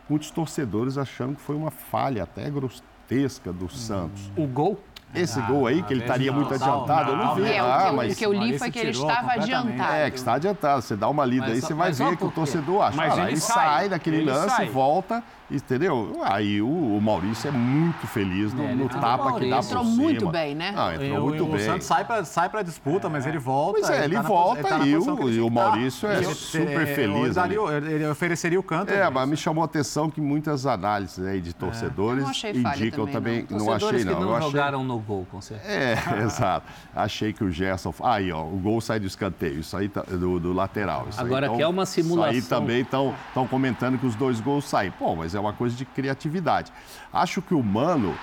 muitos torcedores achando que foi uma falha até grotesca do Santos. O gol? Esse ah, gol aí, que ele estaria muito adiantado, não, eu não vi. É, ah, o, mas... o que eu li foi que ele estava adiantado. É, que está adiantado. Você dá uma lida mas, aí, você vai ver que o torcedor acha. Mas ah, ele, ele sai, sai daquele ele lance, sai. volta, entendeu? Aí o, o, Maurício é muito feliz no, é, no tapa que dá por entrou muito bem, né? Ah, entrou muito bem. O Santos sai para sai a disputa, mas ele volta. Pois é, ele, tá volta tá e, o, e o Maurício é super feliz. Ele ofereceria o canto. É, mas me chamou a atenção que muitas análises aí de torcedores indicam também. Não achei, não. não jogaram no gol, com certeza. É, <laughs> exato. Achei que o Gerson. Aí, ó, o gol sai do escanteio, isso aí tá, do, do lateral. Isso Agora, aí, que é uma simulação. Isso aí também estão comentando que os dois gols saem. Pô, mas é uma coisa de criatividade. Acho que o Mano.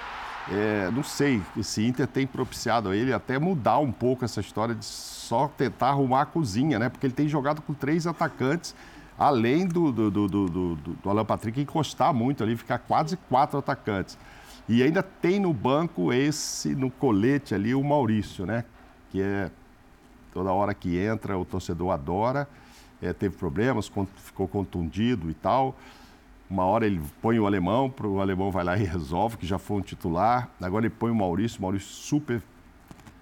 É, não sei, esse Inter tem propiciado a ele até mudar um pouco essa história de só tentar arrumar a cozinha, né? Porque ele tem jogado com três atacantes, além do, do, do, do, do, do Alan Patrick encostar muito ali, ficar quase quatro atacantes. E ainda tem no banco esse, no colete ali, o Maurício, né? Que é toda hora que entra, o torcedor adora. É, teve problemas, ficou contundido e tal. Uma hora ele põe o alemão, o alemão vai lá e resolve, que já foi um titular. Agora ele põe o Maurício, o Maurício super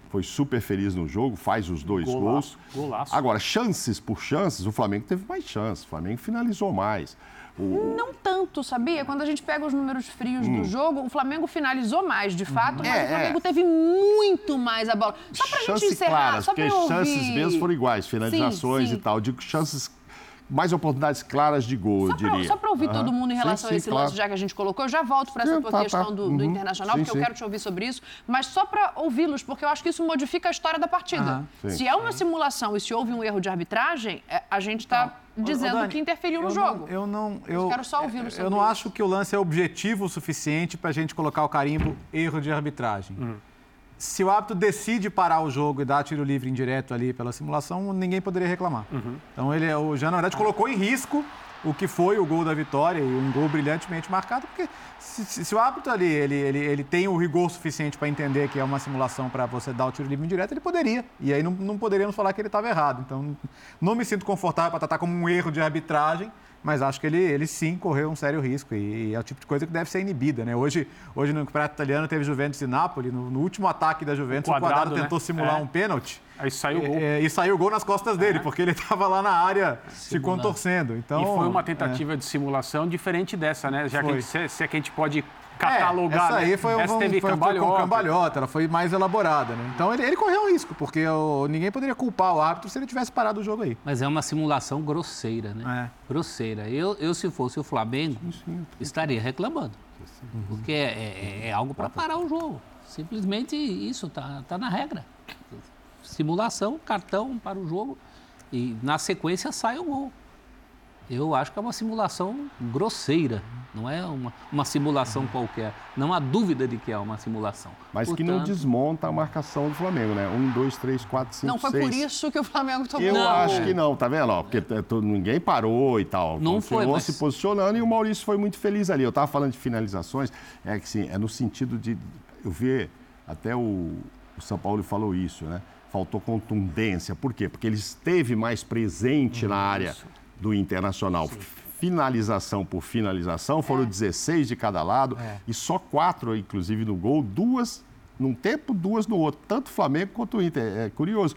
foi super feliz no jogo, faz os dois Golaço, gols. golaço. Agora, chances por chances, o Flamengo teve mais chances, o Flamengo finalizou mais. O- Não tanto, sabia? Quando a gente pega os números frios do jogo, o Flamengo finalizou mais, de fato, mas Hum. É, o Flamengo é. teve muito mais a bola. Só pra gente chances encerrar, claras, só pra eu ouvir... chances mesmo foram iguais, finalizações sim. e tal. Digo chances, mais oportunidades claras de gol, Só eu pra, diria. só pra ouvir todo Aham. mundo em Sim, relação sim, a esse claro. lance, já que a gente colocou, eu já volto para essa Sim, tua tá, questão tá. do, do Uhum. Internacional, Sim, porque eu sim. quero te ouvir sobre isso, mas só para ouvi-los, porque eu acho que isso modifica a história da partida. Sim. Se é uma simulação e se houve um erro de arbitragem, é, a gente está Ô, dizendo Dani, que interferiu no eu jogo. Não, eu não. Eu, quero só ouvi-lo Eu não isso. acho que o lance é objetivo o suficiente para a gente colocar o carimbo erro de arbitragem. Se o árbitro decide parar o jogo e dar tiro livre indireto ali pela simulação, ninguém poderia reclamar. Então ele, o Jean, na verdade, colocou em risco o que foi o gol da vitória e um gol brilhantemente marcado, porque se, se- se o árbitro ali ele, ele, ele tem o rigor suficiente para entender que é uma simulação para você dar o tiro livre indireto, ele poderia. E aí não, não poderíamos falar que ele estava errado. Então não me sinto confortável para tratar como um erro de arbitragem, mas acho que ele, ele sim correu um sério risco e, é o tipo de coisa que deve ser inibida. Né? Hoje, hoje no Campeonato Italiano teve Juventus e Napoli, no, no último ataque da Juventus, o quadrado, Quadrado né? tentou simular É. um pênalti. Aí saiu o gol. É, e saiu o gol nas costas dele, porque ele estava lá na área se Simulando. contorcendo. Então, E foi uma é. tentativa de simulação diferente dessa, né? Já que a gente, se, se é que a gente pode É, catalogar. essa aí né? foi, um, essa foi, foi com cambalhota. cambalhota, ela foi mais elaborada. Né? Então ele, ele correu um risco, porque o- ninguém poderia culpar o árbitro se ele tivesse parado o jogo aí. Mas é uma simulação grosseira, né? É. Grosseira. Eu, eu, se fosse o Flamengo, estaria reclamando. Porque é, é- é algo para parar o jogo. Simplesmente isso, tá, tá na regra. Simulação, cartão para o jogo e na sequência sai o gol. Eu acho que é uma simulação grosseira, não é uma, uma simulação qualquer. Não há dúvida de que é uma simulação. Mas que não Portanto, desmonta a marcação do Flamengo, né? Um, dois, três, quatro, cinco, Não foi seis. por isso que o Flamengo tomou Eu o acho que não, tá vendo? ó? Porque t- ninguém parou e tal. Não Continuou foi, mas- se posicionando e o Maurício foi muito feliz ali. Eu estava falando de finalizações, é que sim, é no sentido de eu ver, até o, o São Paulo falou isso, né? Faltou contundência. Por quê? Porque ele esteve mais presente na área do Internacional. Finalização por finalização, foram 16 de cada lado e só quatro, inclusive, no gol, duas num tempo, duas no outro, tanto o Flamengo quanto o Inter. É curioso.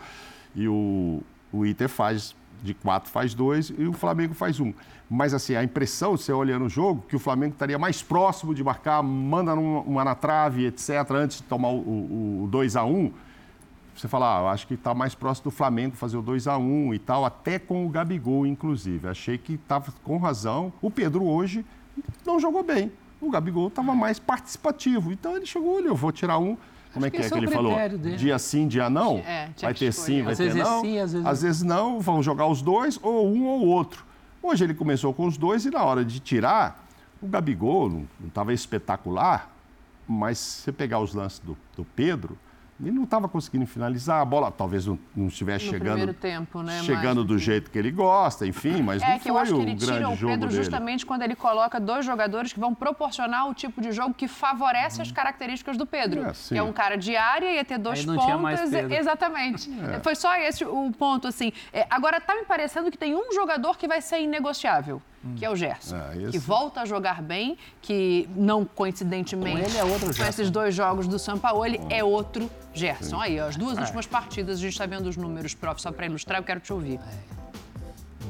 E o, o Inter faz de quatro, faz dois e o Flamengo faz um. Mas assim, a impressão, você olhando o jogo, que o Flamengo estaria mais próximo de marcar, manda numa, uma na trave, etc., antes de tomar o, o, 2 a 1 você fala, ah, eu acho que está mais próximo do Flamengo fazer o 2 a 1 e tal, até com o Gabigol, inclusive. Achei que estava com razão. O Pedro hoje não jogou bem. O Gabigol estava mais participativo. Então ele chegou, olha, eu vou tirar um. Como é que que é que é o ele falou? dele. Dia sim, dia não? É, vai que ter sim, vai Às ter vezes é não. sim, às vezes às vezes não, vão jogar os dois, ou um ou outro. Hoje ele começou com os dois e na hora de tirar, o Gabigol não estava espetacular, mas se você pegar os lances do, do Pedro, ele não estava conseguindo finalizar, a bola talvez não, não estivesse No chegando, primeiro tempo, né, chegando do jeito que ele gosta, enfim, mas É não que eu foi acho que ele tira grande o jogo Pedro dele. justamente quando ele coloca dois jogadores que vão proporcionar o tipo de jogo que favorece as características do Pedro. É, é um cara de área, ia ter dois Pedro. Exatamente. Foi só esse o ponto, assim. É, agora, tá me parecendo que tem um jogador que vai ser inegociável, que é o Gerson. É, Que volta a jogar bem, que não coincidentemente. Com ele é outro Com esses dois jogos do Sampaoli, é outro Gerson. Aí, ó, as duas últimas partidas, a gente está vendo os números, prof, só para ilustrar, eu quero te ouvir.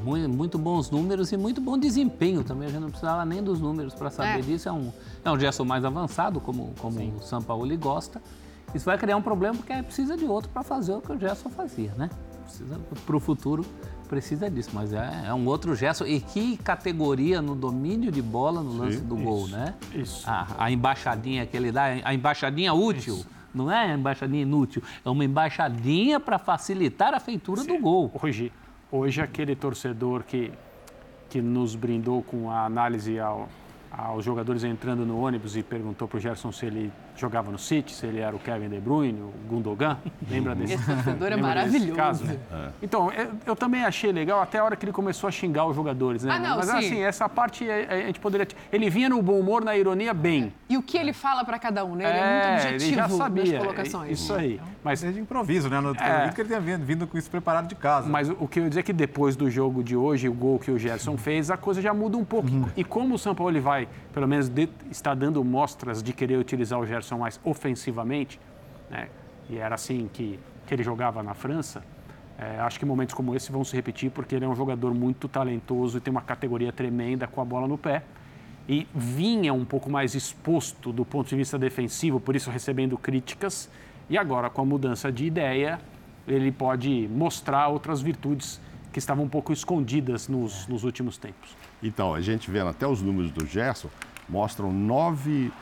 Muito, muito bons números e muito bom desempenho também. A gente não precisava nem dos números para saber É. disso. É um, é um Gerson mais avançado, como, como o São Paulo gosta. Isso vai criar um problema porque aí precisa de outro para fazer o que o Gerson fazia, né? Para o futuro precisa disso, mas é, é um outro Gerson. E que categoria no domínio de bola no lance Sim, do gol, né? isso. A, a embaixadinha que ele dá, a embaixadinha útil. Não é a embaixadinha inútil, é uma embaixadinha para facilitar a feitura do gol. Hoje, hoje aquele torcedor que, que nos brindou com a análise ao, aos jogadores entrando no ônibus e perguntou para o Gerson se ele jogava no City, se ele era o Kevin De Bruyne, o Gundogan. <laughs> Lembra desse? Esse torcedor é maravilhoso. caso, né? Então, eu, eu também achei legal até a hora que ele começou a xingar os jogadores, né? Ah, não, Mas sim. assim, essa parte é- é- a gente poderia. Ele vinha no bom humor, na ironia, bem. E o que ele fala para cada um, né? Ele é, muito ele objetivo já sabia. nas colocações. Isso aí. Mas Desde improviso, né? No, É. é. que ele tenha vindo, vindo com isso preparado de casa. Mas o que eu ia dizer é que depois do jogo de hoje, o gol que o Gerson fez, a coisa já muda um pouco. E como o São Paulo ele vai, pelo menos, de- está dando mostras de querer utilizar o Gerson mais ofensivamente, né? e era assim que, que ele jogava na França, é, acho que momentos como esse vão se repetir porque ele é um jogador muito talentoso e tem uma categoria tremenda com a bola no pé. E vinha um pouco mais exposto do ponto de vista defensivo, por isso recebendo críticas. E agora, com a mudança de ideia, ele pode mostrar outras virtudes que estavam um pouco escondidas nos, nos últimos tempos. Então, a gente vendo até os números do Gerson, mostram nove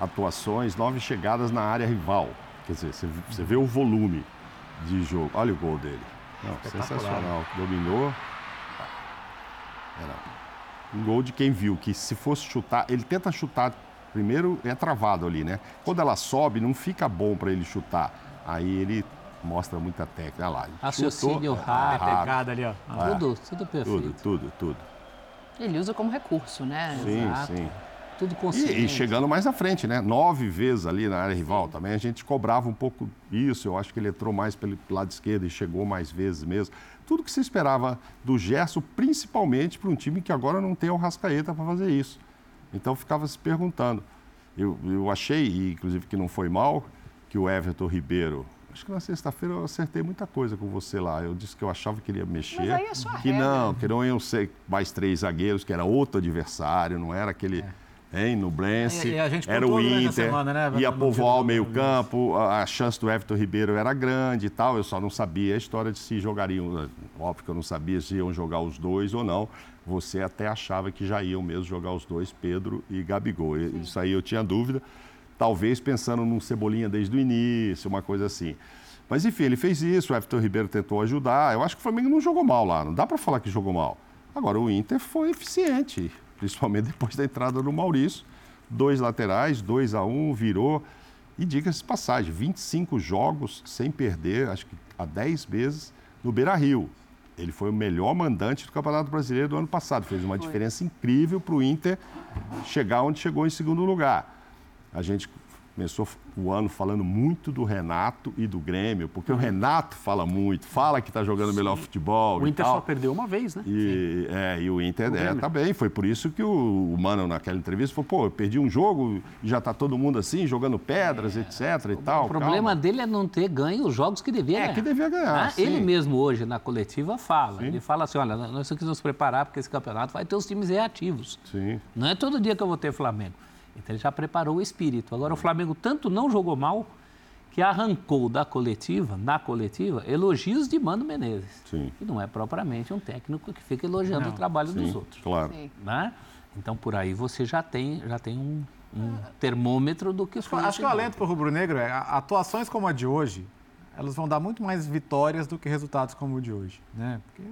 atuações, nove chegadas na área rival. Quer dizer, você, você vê o volume de jogo. Olha o gol dele. Não, sensacional. Dominou. Era um gol de quem viu que se fosse chutar, ele tenta chutar primeiro é travado ali, né? Quando ela sobe, não fica bom para ele chutar. Aí ele mostra muita técnica. Olha lá. Raciocínio rápido. Pecado ali, ó. Tudo, tudo perfeito. Tudo, tudo, tudo. Ele usa como recurso, né? Sim, Exato. sim. Tudo E, consciente. e chegando mais à frente, né? Nove vezes ali na área rival também, a gente cobrava um pouco isso. Eu acho que ele entrou mais pelo lado esquerdo e chegou mais vezes mesmo. Tudo que se esperava do Gerson, principalmente para um time que agora não tem o Rascaeta para fazer isso. Então ficava se perguntando. Eu, eu achei, e inclusive que não foi mal, que o Everton Ribeiro. Acho que na sexta-feira eu acertei muita coisa com você lá. Eu disse que eu achava que ele ia mexer. Mas aí é só a que regra. não, que não iam ser mais três zagueiros, que era outro adversário, não era aquele. Hein, no Blense, E- e a gente era o Inter, semana, né, ia povoar o meio-campo, a, a chance do Everton Ribeiro era grande e tal. Eu só não sabia a história de se jogariam. Óbvio que eu não sabia se iam jogar os dois ou não. Você até achava que já iam mesmo jogar os dois, Pedro e Gabigol. E- Isso aí eu tinha dúvida. Talvez pensando num Cebolinha desde o início, uma coisa assim. Mas enfim, ele fez isso, o Everton Ribeiro tentou ajudar. Eu acho que o Flamengo não jogou mal lá, não dá para falar que jogou mal. Agora, o Inter foi eficiente, principalmente depois da entrada do Maurício. Dois laterais, 2 a 1 um, virou. E diga-se de passagem, 25 jogos sem perder, acho que há 10 vezes, no Beira Rio. Ele foi o melhor mandante do Campeonato Brasileiro do ano passado. Fez uma diferença incrível para o Inter chegar onde chegou em segundo lugar. A gente começou o ano falando muito do Renato e do Grêmio, porque o Renato fala muito, fala que está jogando melhor futebol. O Inter só perdeu uma vez, né? E, é, e o Inter é, Grêmio. tá bem. Foi por isso que o, o Mano, naquela entrevista, falou: pô, eu perdi um jogo já tá todo mundo assim, jogando pedras, etc. e tal. O problema calma. dele é não ter ganho os jogos que devia É, ganhar. que devia ganhar, Ah, sim. Ele mesmo hoje na coletiva fala. Sim. Ele fala assim: olha, nós temos que nos preparar porque esse campeonato vai ter os times reativos. Sim. Não é todo dia que eu vou ter Flamengo. Então ele já preparou o espírito. Agora o Flamengo tanto não jogou mal que arrancou da coletiva, na coletiva, elogios de Mano Menezes. Sim. E não é propriamente um técnico que fica elogiando o trabalho dos Sim, outros. claro. Sim. Né? Então por aí você já tem, já tem um, um termômetro do que foi. Acho que o alento para o Rubro Negro é atuações como a de hoje, elas vão dar muito mais vitórias do que resultados como o de hoje. Né? Porque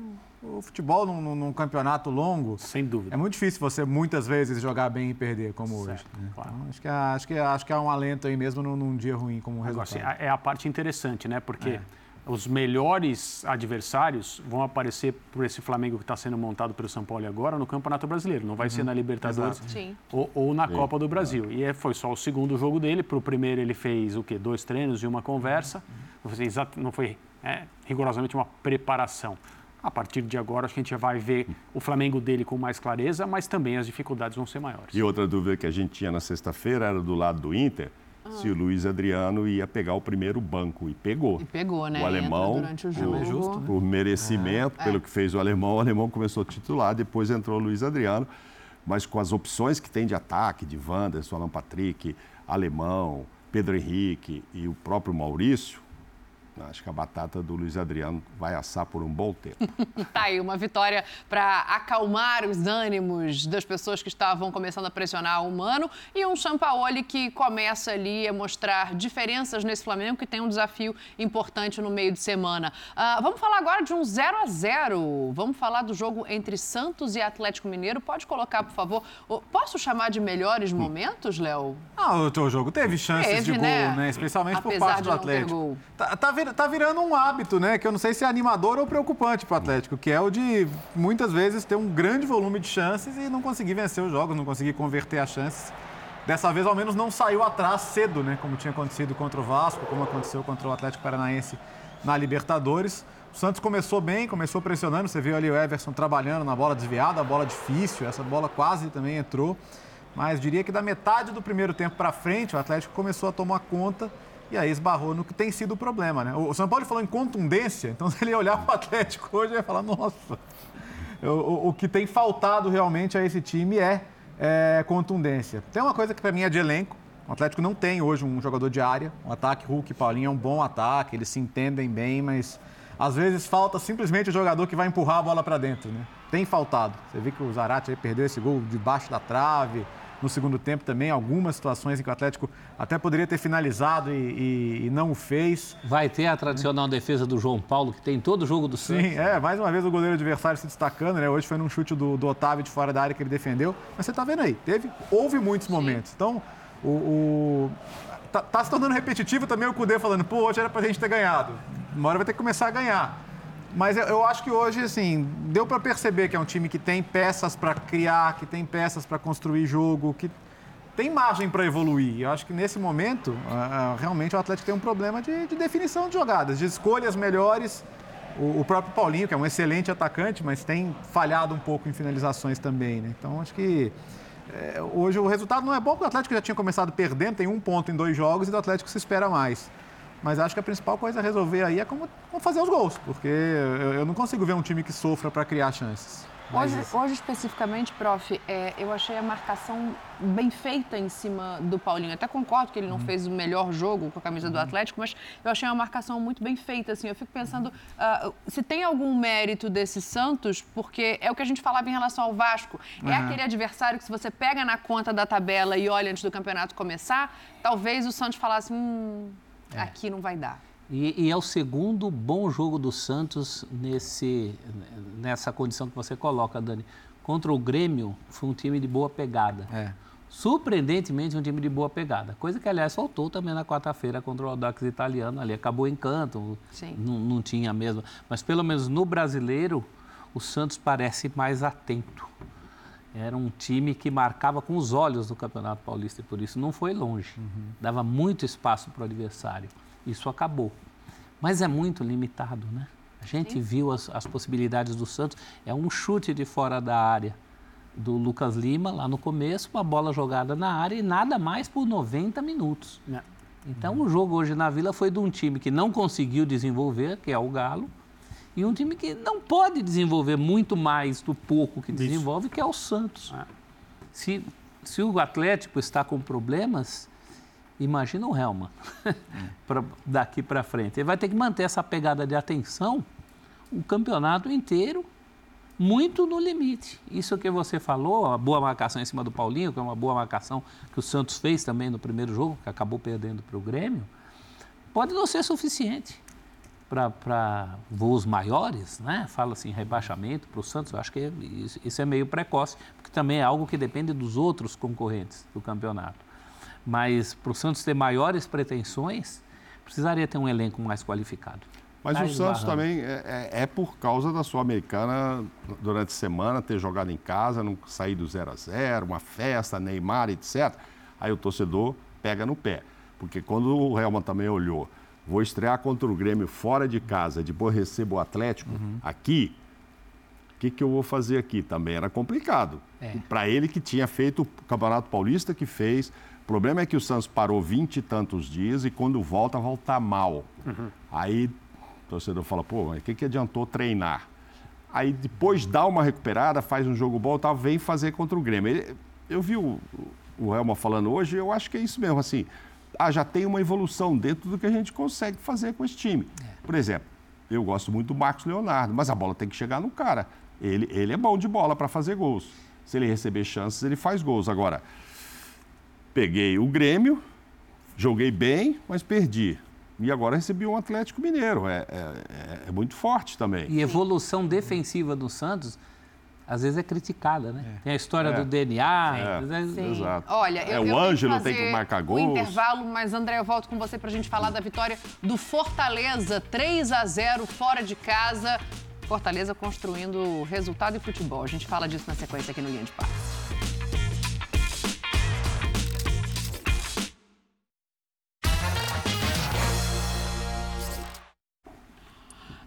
o, futebol num, num- campeonato longo Sem dúvida. é muito difícil você muitas vezes jogar bem e perder como hoje. Certo, né? claro. Então, acho, que, há- acho, que, acho que há um alento aí mesmo num, num dia ruim como Agora, assim, resultado. é a parte interessante, né? Porque É. os melhores adversários vão aparecer por esse Flamengo que está sendo montado pelo São Paulo agora no Campeonato Brasileiro. Não vai ser na Libertadores. Sim. ou, ou na Copa do Brasil. E é- foi só o segundo jogo dele. Para o primeiro ele fez o quê? Dois treinos e uma conversa. Não foi, não foi é, rigorosamente uma preparação. A partir de agora, acho que a gente já vai ver o Flamengo dele com mais clareza, mas também as dificuldades vão ser maiores. E outra dúvida que a gente tinha na sexta-feira era do lado do Inter, se o Luiz Adriano ia pegar o primeiro banco. E pegou. E pegou, né? O alemão, o por- jogo. justo, né? por merecimento, pelo que fez o alemão, o alemão começou a titular, depois entrou o Luiz Adriano, mas com as opções que tem de ataque, de Wanderson, Alan Patrick, Alemão, Pedro Henrique e o próprio Maurício, acho que a batata do Luiz Adriano vai assar por um bom tempo. <laughs> Tá aí, uma vitória para acalmar os ânimos das pessoas que estavam começando a pressionar o Mano e um Sampaoli que começa ali a mostrar diferenças nesse Flamengo que tem um desafio importante no meio de semana. Ah, vamos falar agora de um 0 a 0 Vamos falar do jogo entre Santos e Atlético Mineiro. Pode colocar, por favor. Posso chamar de melhores momentos, Léo? Ah, o teu jogo teve chances Teve, de gol, né? né? Especialmente por Apesar parte de do Atlético. gol. Tá, tá, vir- tá virando um hábito, né? Que eu não sei se é animador ou preocupante pro Atlético, que é o de muitas vezes ter um grande volume de chances e não conseguir vencer os jogos, não conseguir converter as chances. Dessa vez, ao menos, não saiu atrás cedo, né? Como tinha acontecido contra o Vasco, como aconteceu contra o Atlético Paranaense na Libertadores. O Santos começou bem, começou pressionando. Você viu ali o Everson trabalhando na bola desviada, a bola difícil. Essa bola quase também entrou. Mas diria que da metade do primeiro tempo para frente, o Atlético começou a tomar conta E aí esbarrou no que tem sido o problema, né? O São Paulo falou em contundência, então <laughs> se ele olhar para o Atlético hoje, vai falar, nossa, o, o, o, que tem faltado realmente a esse time é, é contundência. Tem uma coisa que para mim é de elenco, o Atlético não tem hoje um jogador de área. O ataque Hulk e Paulinho é um bom ataque, eles se entendem bem, mas às vezes falta simplesmente o jogador que vai empurrar a bola para dentro, né? Tem faltado. Você vê que o Zarate perdeu esse gol debaixo da trave, no segundo tempo também, algumas situações em que o Atlético até poderia ter finalizado e, e, e não o fez. Vai ter a tradicional defesa do João Paulo, que tem todo o jogo do Santos. Sim, é, mais uma vez o goleiro adversário se destacando, né? Hoje foi num chute do, do Otávio de fora da área que ele defendeu. Mas você tá vendo aí, teve, houve muitos momentos. Então, o, o tá, tá, se tornando repetitivo também o Cudê falando, pô, hoje era pra gente ter ganhado. Uma hora vai ter que começar a ganhar. Mas eu, acho que hoje, assim, deu para perceber que é um time que tem peças para criar, que tem peças para construir jogo, que tem margem para evoluir. Eu acho que nesse momento, realmente o Atlético tem um problema de, de, definição de jogadas, de escolhas melhores. O, o, próprio Paulinho, que é um excelente atacante, mas tem falhado um pouco em finalizações também, né? Então acho que é, hoje o resultado não é bom, porque o Atlético já tinha começado perdendo, tem um ponto em dois jogos e do Atlético se espera mais. Mas acho que a principal coisa a resolver aí é como, como fazer os gols, porque eu, eu, não consigo ver um time que sofra para criar chances. Hoje, hoje, especificamente, prof, é, eu achei a marcação bem feita em cima do Paulinho. Até concordo que ele não uhum. fez o melhor jogo com a camisa uhum. do Atlético, mas eu achei uma marcação muito bem feita. Assim, eu fico pensando uh, se tem algum mérito desse Santos, porque é o que a gente falava em relação ao Vasco. É uhum. aquele adversário que, se você pega na conta da tabela e olha antes do campeonato começar, talvez o Santos falasse. Hum, é. Aqui não vai dar. E, e, é o segundo bom jogo do Santos nesse, nessa condição que você coloca, Dani. Contra o Grêmio, foi um time de boa pegada. É. Surpreendentemente, um time de boa pegada. Coisa que, aliás, faltou também na quarta-feira contra o Audax italiano. Ali acabou em canto, não, não tinha mesmo. Mas, pelo menos no brasileiro, o Santos parece mais atento. Era um time que marcava com os olhos do Campeonato Paulista e por isso não foi longe. Uhum. Dava muito espaço para o adversário. Isso acabou. Mas é muito limitado, né? A gente Sim. viu as, as, possibilidades do Santos. É um chute de fora da área do Lucas Lima, lá no começo, uma bola jogada na área e nada mais por 90 minutos. Não. Então, uhum. o jogo hoje na Vila foi de um time que não conseguiu desenvolver, que é o Galo, e um time que não pode desenvolver muito mais do pouco que desenvolve, Isso. que é o Santos. É. Se, se o Atlético está com problemas, imagina o Helma <laughs> pra, daqui para frente. Ele vai ter que manter essa pegada de atenção o campeonato inteiro, muito no limite. Isso que você falou, a boa marcação em cima do Paulinho, que é uma boa marcação que o Santos fez também no primeiro jogo, que acabou perdendo para o Grêmio, pode não ser suficiente para voos maiores, né? fala assim, rebaixamento para o Santos, eu acho que isso, isso, é meio precoce, porque também é algo que depende dos outros concorrentes do campeonato. Mas para o Santos ter maiores pretensões, precisaria ter um elenco mais qualificado. Mas tá o Santos também é, é, é, por causa da Sul-Americana durante a semana, ter jogado em casa, não sair do 0 a 0 uma festa, Neymar, etc. Aí o torcedor pega no pé. Porque quando o Helman também olhou Vou estrear contra o Grêmio fora de casa, depois recebo o Atlético uhum. aqui. O que, que eu vou fazer aqui? Também era complicado. É. Para ele que tinha feito o Campeonato Paulista que fez. O problema é que o Santos parou vinte e tantos dias e quando volta, volta mal. Uhum. Aí o torcedor fala, pô, mas o que, que adiantou treinar? Aí depois dá uma recuperada, faz um jogo bom, tal, vem fazer contra o Grêmio. Ele, eu vi o, o Helma falando hoje, eu acho que é isso mesmo, assim ah, já tem uma evolução dentro do que a gente consegue fazer com esse time. Por exemplo, eu gosto muito do Marcos Leonardo, mas a bola tem que chegar no cara. Ele, ele é bom de bola para fazer gols. Se ele receber chances, ele faz gols. Agora, peguei o Grêmio, joguei bem, mas perdi. E agora recebi um Atlético Mineiro. É, é, é muito forte também. E evolução defensiva do Santos às vezes é criticada, né? É. Tem a história é. do DNA. É. É... Exato. Olha, é, o Ângelo tem que marcar gols. O intervalo, mas André, eu volto com você para a gente falar da vitória do Fortaleza, 3 a 0 fora de casa. Fortaleza construindo resultado e futebol. A gente fala disso na sequência aqui no Linha de Passe.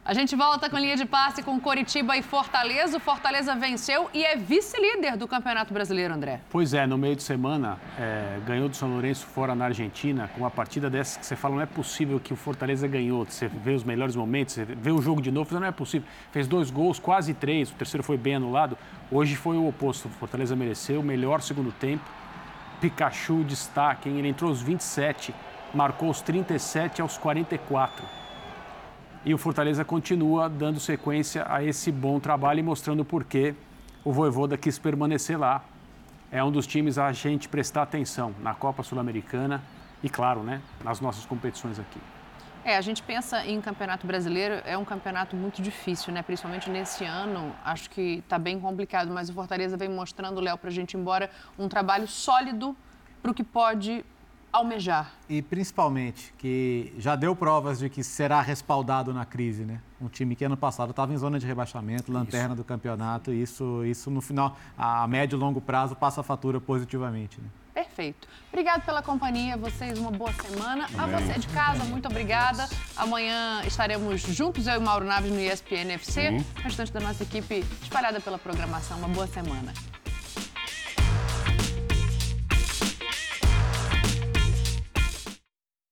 A gente volta com linha de passe com Coritiba e Fortaleza. O Fortaleza venceu e é vice-líder do Campeonato Brasileiro, André. Pois é, no meio de semana é, ganhou do São Lourenço fora na Argentina, com uma partida dessa que você fala, não é possível que o Fortaleza ganhou. Você vê os melhores momentos, você vê o jogo de novo, não é possível. Fez dois gols, quase três, o terceiro foi bem anulado. Hoje foi o oposto, o Fortaleza mereceu melhor segundo tempo. Pikachu destaque, hein? ele entrou aos 27, marcou os 37 aos 44. E o Fortaleza continua dando sequência a esse bom trabalho e mostrando por que o Voivoda quis permanecer lá. É um dos times a gente prestar atenção na Copa Sul-Americana e, claro, né, nas nossas competições aqui. É, a gente pensa em campeonato brasileiro, é um campeonato muito difícil, né? Principalmente nesse ano, acho que está bem complicado, mas o Fortaleza vem mostrando, Léo, para a gente embora, um trabalho sólido para o que pode almejar. E principalmente que já deu provas de que será respaldado na crise, né? Um time que ano passado estava em zona de rebaixamento, lanterna isso. do campeonato, isso, isso no final, a médio e longo prazo, passa a fatura positivamente. Né? Perfeito. Obrigado pela companhia, vocês uma boa semana. Amém. A você de casa, muito obrigada. Amanhã estaremos juntos, eu e Mauro Naves, no ESPN FC. O restante da nossa equipe espalhada pela programação. Uma boa semana.